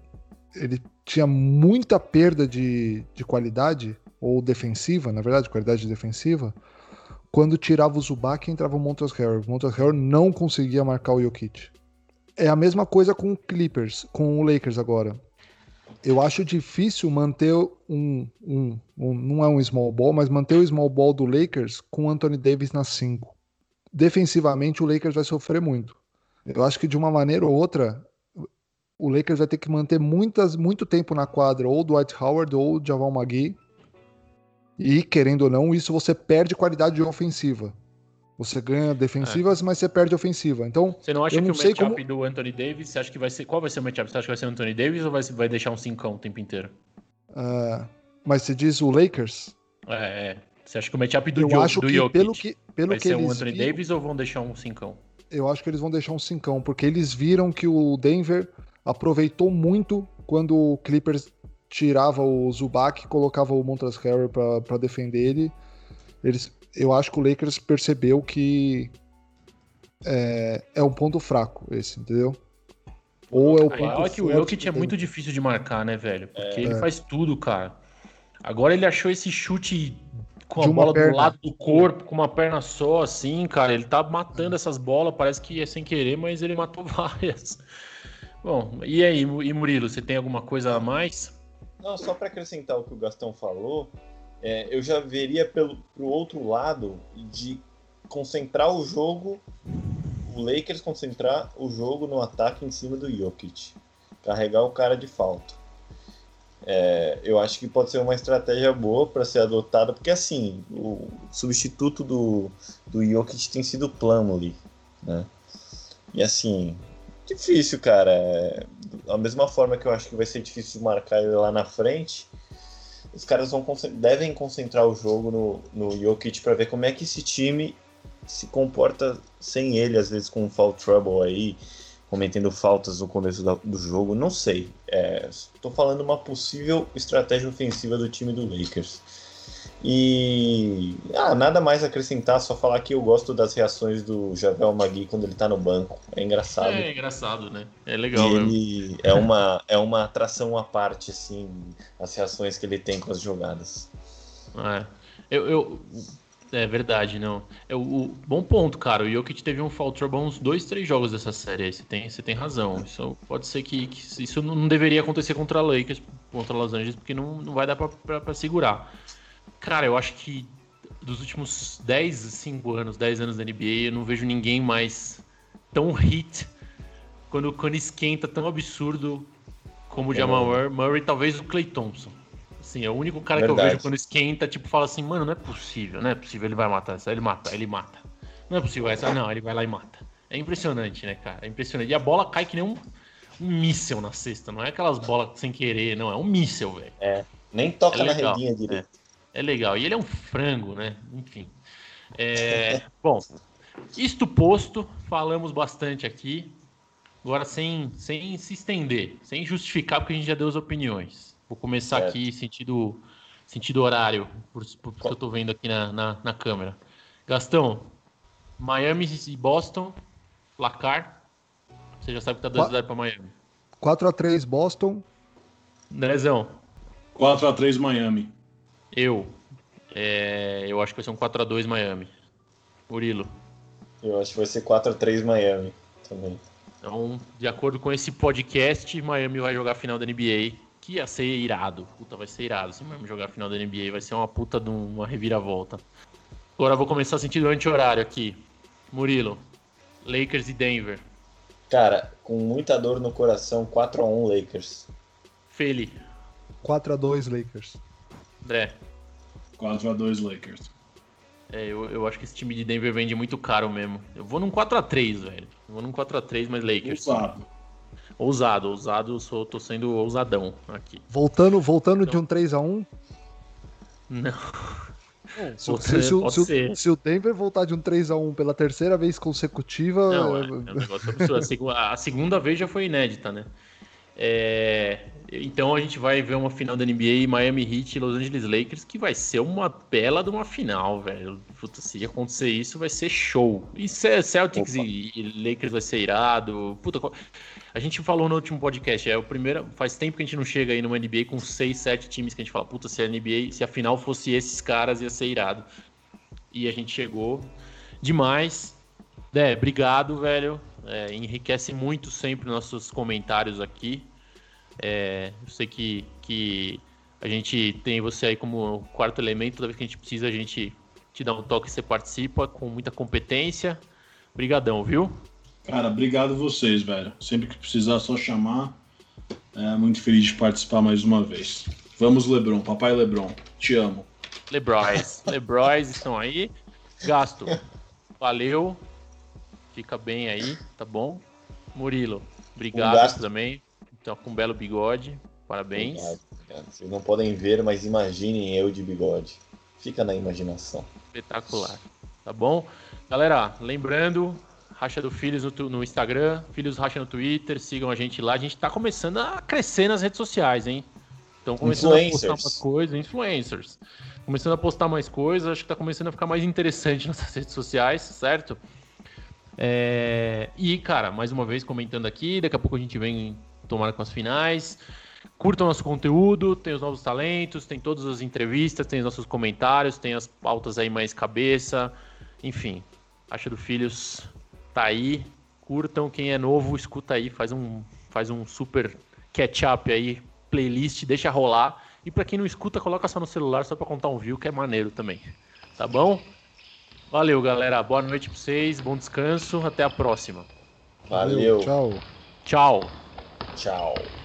ele tinha muita perda de, de qualidade, ou defensiva, na verdade, qualidade defensiva, quando tirava o Zubac e entrava o Montrezl Harrell. O Montrezl Harrell não conseguia marcar o Jokic. É a mesma coisa com o Clippers, com o Lakers agora. Eu acho difícil manter um, um, um, Não é um small ball, mas manter o small ball do Lakers com o Anthony Davis na 5. Defensivamente, o Lakers vai sofrer muito. Eu acho que de uma maneira ou outra, o Lakers vai ter que manter muitas, muito tempo na quadra, ou Dwight Howard ou do Javal McGee. E, querendo ou não, isso você perde qualidade ofensiva. Você ganha defensivas, é. mas você perde ofensiva. Então, você não acha que não o matchup como... do Anthony Davis, você acha que vai ser. Qual vai ser o matchup? Você acha que vai ser o Anthony Davis ou vai, vai deixar um cincão o tempo inteiro? Uh, mas você diz o Lakers? É, é. Você acha que o matchup do, eu acho do que, pelo que pelo vai que ser o Anthony viram, Davis ou vão deixar um cincão? Eu acho que eles vão deixar um cincão, porque eles viram que o Denver aproveitou muito quando o Clippers tirava o Zubac e colocava o Montrezl Harrell para defender ele. Eles, eu acho que o Lakers percebeu que é, é um ponto fraco esse, entendeu? Ou é o ponto é que o Jokic é muito difícil de marcar, né, velho? Porque é. ele faz tudo, cara. Agora ele achou esse chute com a bola perna. do lado do corpo, com uma perna só, assim, cara. Ele tá matando essas bolas, parece que é sem querer, mas ele matou várias. Bom, e aí, e Murilo, você tem alguma coisa a mais? Não, só para acrescentar o que o Gastão falou, é, eu já veria pelo pro outro lado de concentrar o jogo, o Lakers concentrar o jogo no ataque em cima do Jokic, carregar o cara de falta. É, eu acho que pode ser uma estratégia boa para ser adotada, porque assim, o substituto do, do Jokic tem sido Plumlee, né? E assim, difícil, cara. É, da mesma forma que eu acho que vai ser difícil marcar ele lá na frente, os caras vão devem concentrar o jogo no, no Jokic para ver como é que esse time se comporta sem ele, às vezes com um foul trouble aí, cometendo faltas no começo do jogo, não sei. Estou é, falando uma possível estratégia ofensiva do time do Lakers. E ah, nada mais acrescentar, só falar que eu gosto das reações do Javel Magui quando ele tá no banco. É engraçado. É, é engraçado, né? É legal. ele é uma, é uma atração à parte, assim, as reações que ele tem com as jogadas. É. Eu, eu é verdade, não. É o, bom ponto, cara. O Jokic teve um fall trouble uns dois, três jogos dessa série. Você tem, você tem razão. Isso pode ser que, que isso não deveria acontecer contra a Lakers, contra Los Angeles, porque não, não vai dar para segurar. Cara, eu acho que dos últimos 10, 5 anos, 10 anos da NBA, eu não vejo ninguém mais tão hit quando, quando esquenta tão absurdo como o é Jamal Murray, Murray, talvez o Clay Thompson. Assim, é o único cara Verdade. que eu vejo quando esquenta, tipo, fala assim, mano, não é possível, não é possível, ele vai matar essa, ele mata, ele mata. Não é possível essa, não, ele vai lá e mata. É impressionante, né, cara? É impressionante. E a bola cai que nem um, um míssel na cesta, não é aquelas bolas sem querer, não, é um míssel, velho. É, nem toca é na redinha direito. É é legal. E ele é um frango, né? Enfim. É, bom, isto posto, falamos bastante aqui. Agora, sem, sem se estender, sem justificar, porque a gente já deu as opiniões. Vou começar é. aqui sentido, sentido horário, por, por, porque eu estou vendo aqui na, na, na, câmera. Gastão, Miami e Boston, placar. Você já sabe que tá 2x0 para Miami. 4x3 Boston. Andrezão. 4x3 Miami. Eu. É, eu acho que vai ser um 4x2 Miami. Murilo. Eu acho que vai ser 4x3 Miami também. Então, de acordo com esse podcast, Miami vai jogar a final da NBA. Que ia ser irado. Puta, vai ser irado. Se Miami jogar a final da NBA, vai ser uma puta de uma reviravolta. Agora eu vou começar sentido anti-horário aqui. Murilo. Lakers e Denver. Cara, com muita dor no coração, 4x1 Lakers. Feli. 4x2 Lakers. André. 4x2 Lakers. É, eu, eu acho que esse time de Denver vende muito caro mesmo. Eu vou num 4x3, velho. Eu vou num 4x3, mas Lakers. Ousado. Ousado, ousado, sou, tô sendo ousadão aqui. Voltando, voltando então, de um 3x1? Não. se, se, se, se, o Denver voltar de um 3x1 pela terceira vez consecutiva. Não, é, é um negócio absurdo. A segunda vez já foi inédita, né? É, então a gente vai ver uma final da NBA Miami Heat e Los Angeles Lakers que vai ser uma bela de uma final, velho. Puta, se acontecer isso, vai ser show. E Celtics e, e, Lakers vai ser irado. Puta, a gente falou no último podcast, é o primeiro. Faz tempo que a gente não chega aí numa NBA com 6, 7 times que a gente fala, puta, se a NBA, se a final fosse esses caras, ia ser irado. E a gente chegou demais. É, obrigado, velho. É, enriquece muito sempre nossos comentários aqui. É, eu sei que, que a gente tem você aí como quarto elemento, toda vez que a gente precisa, a gente te dá um toque, você participa com muita competência. Obrigadão, viu? Cara, obrigado vocês, velho. Sempre que precisar, só chamar. É, muito feliz de participar mais uma vez. Vamos, Lebron. Papai Lebron. Te amo. Lebroys. Lebroys estão aí. Gasto. Valeu. Fica bem aí, tá bom? Murilo, obrigado um também. Então, com um belo bigode. Parabéns. Obrigado. Vocês não podem ver, mas imaginem eu de bigode. Fica na imaginação. Espetacular. Tá bom? Galera, lembrando, Racha do Filhos no, no, Instagram, Filhos Racha no Twitter, sigam a gente lá. A gente tá começando a crescer nas redes sociais, hein? Então começando a postar umas coisas, influencers. Começando a postar mais coisas, acho que tá começando a ficar mais interessante nas redes sociais, certo? É... E, cara, mais uma vez comentando aqui, daqui a pouco a gente vem tomar com as finais. Curtam nosso conteúdo, tem os novos talentos, tem todas as entrevistas, tem os nossos comentários, tem as pautas aí mais cabeça. Enfim, Acha do Filhos tá aí. Curtam, quem é novo, escuta aí, faz um, faz um super catch-up aí, playlist, deixa rolar. E para quem não escuta, coloca só no celular só para contar um view, que é maneiro também. Tá bom? Valeu, galera. Boa noite pra vocês. Bom descanso. Até a próxima. Valeu. Tchau. Tchau. Tchau.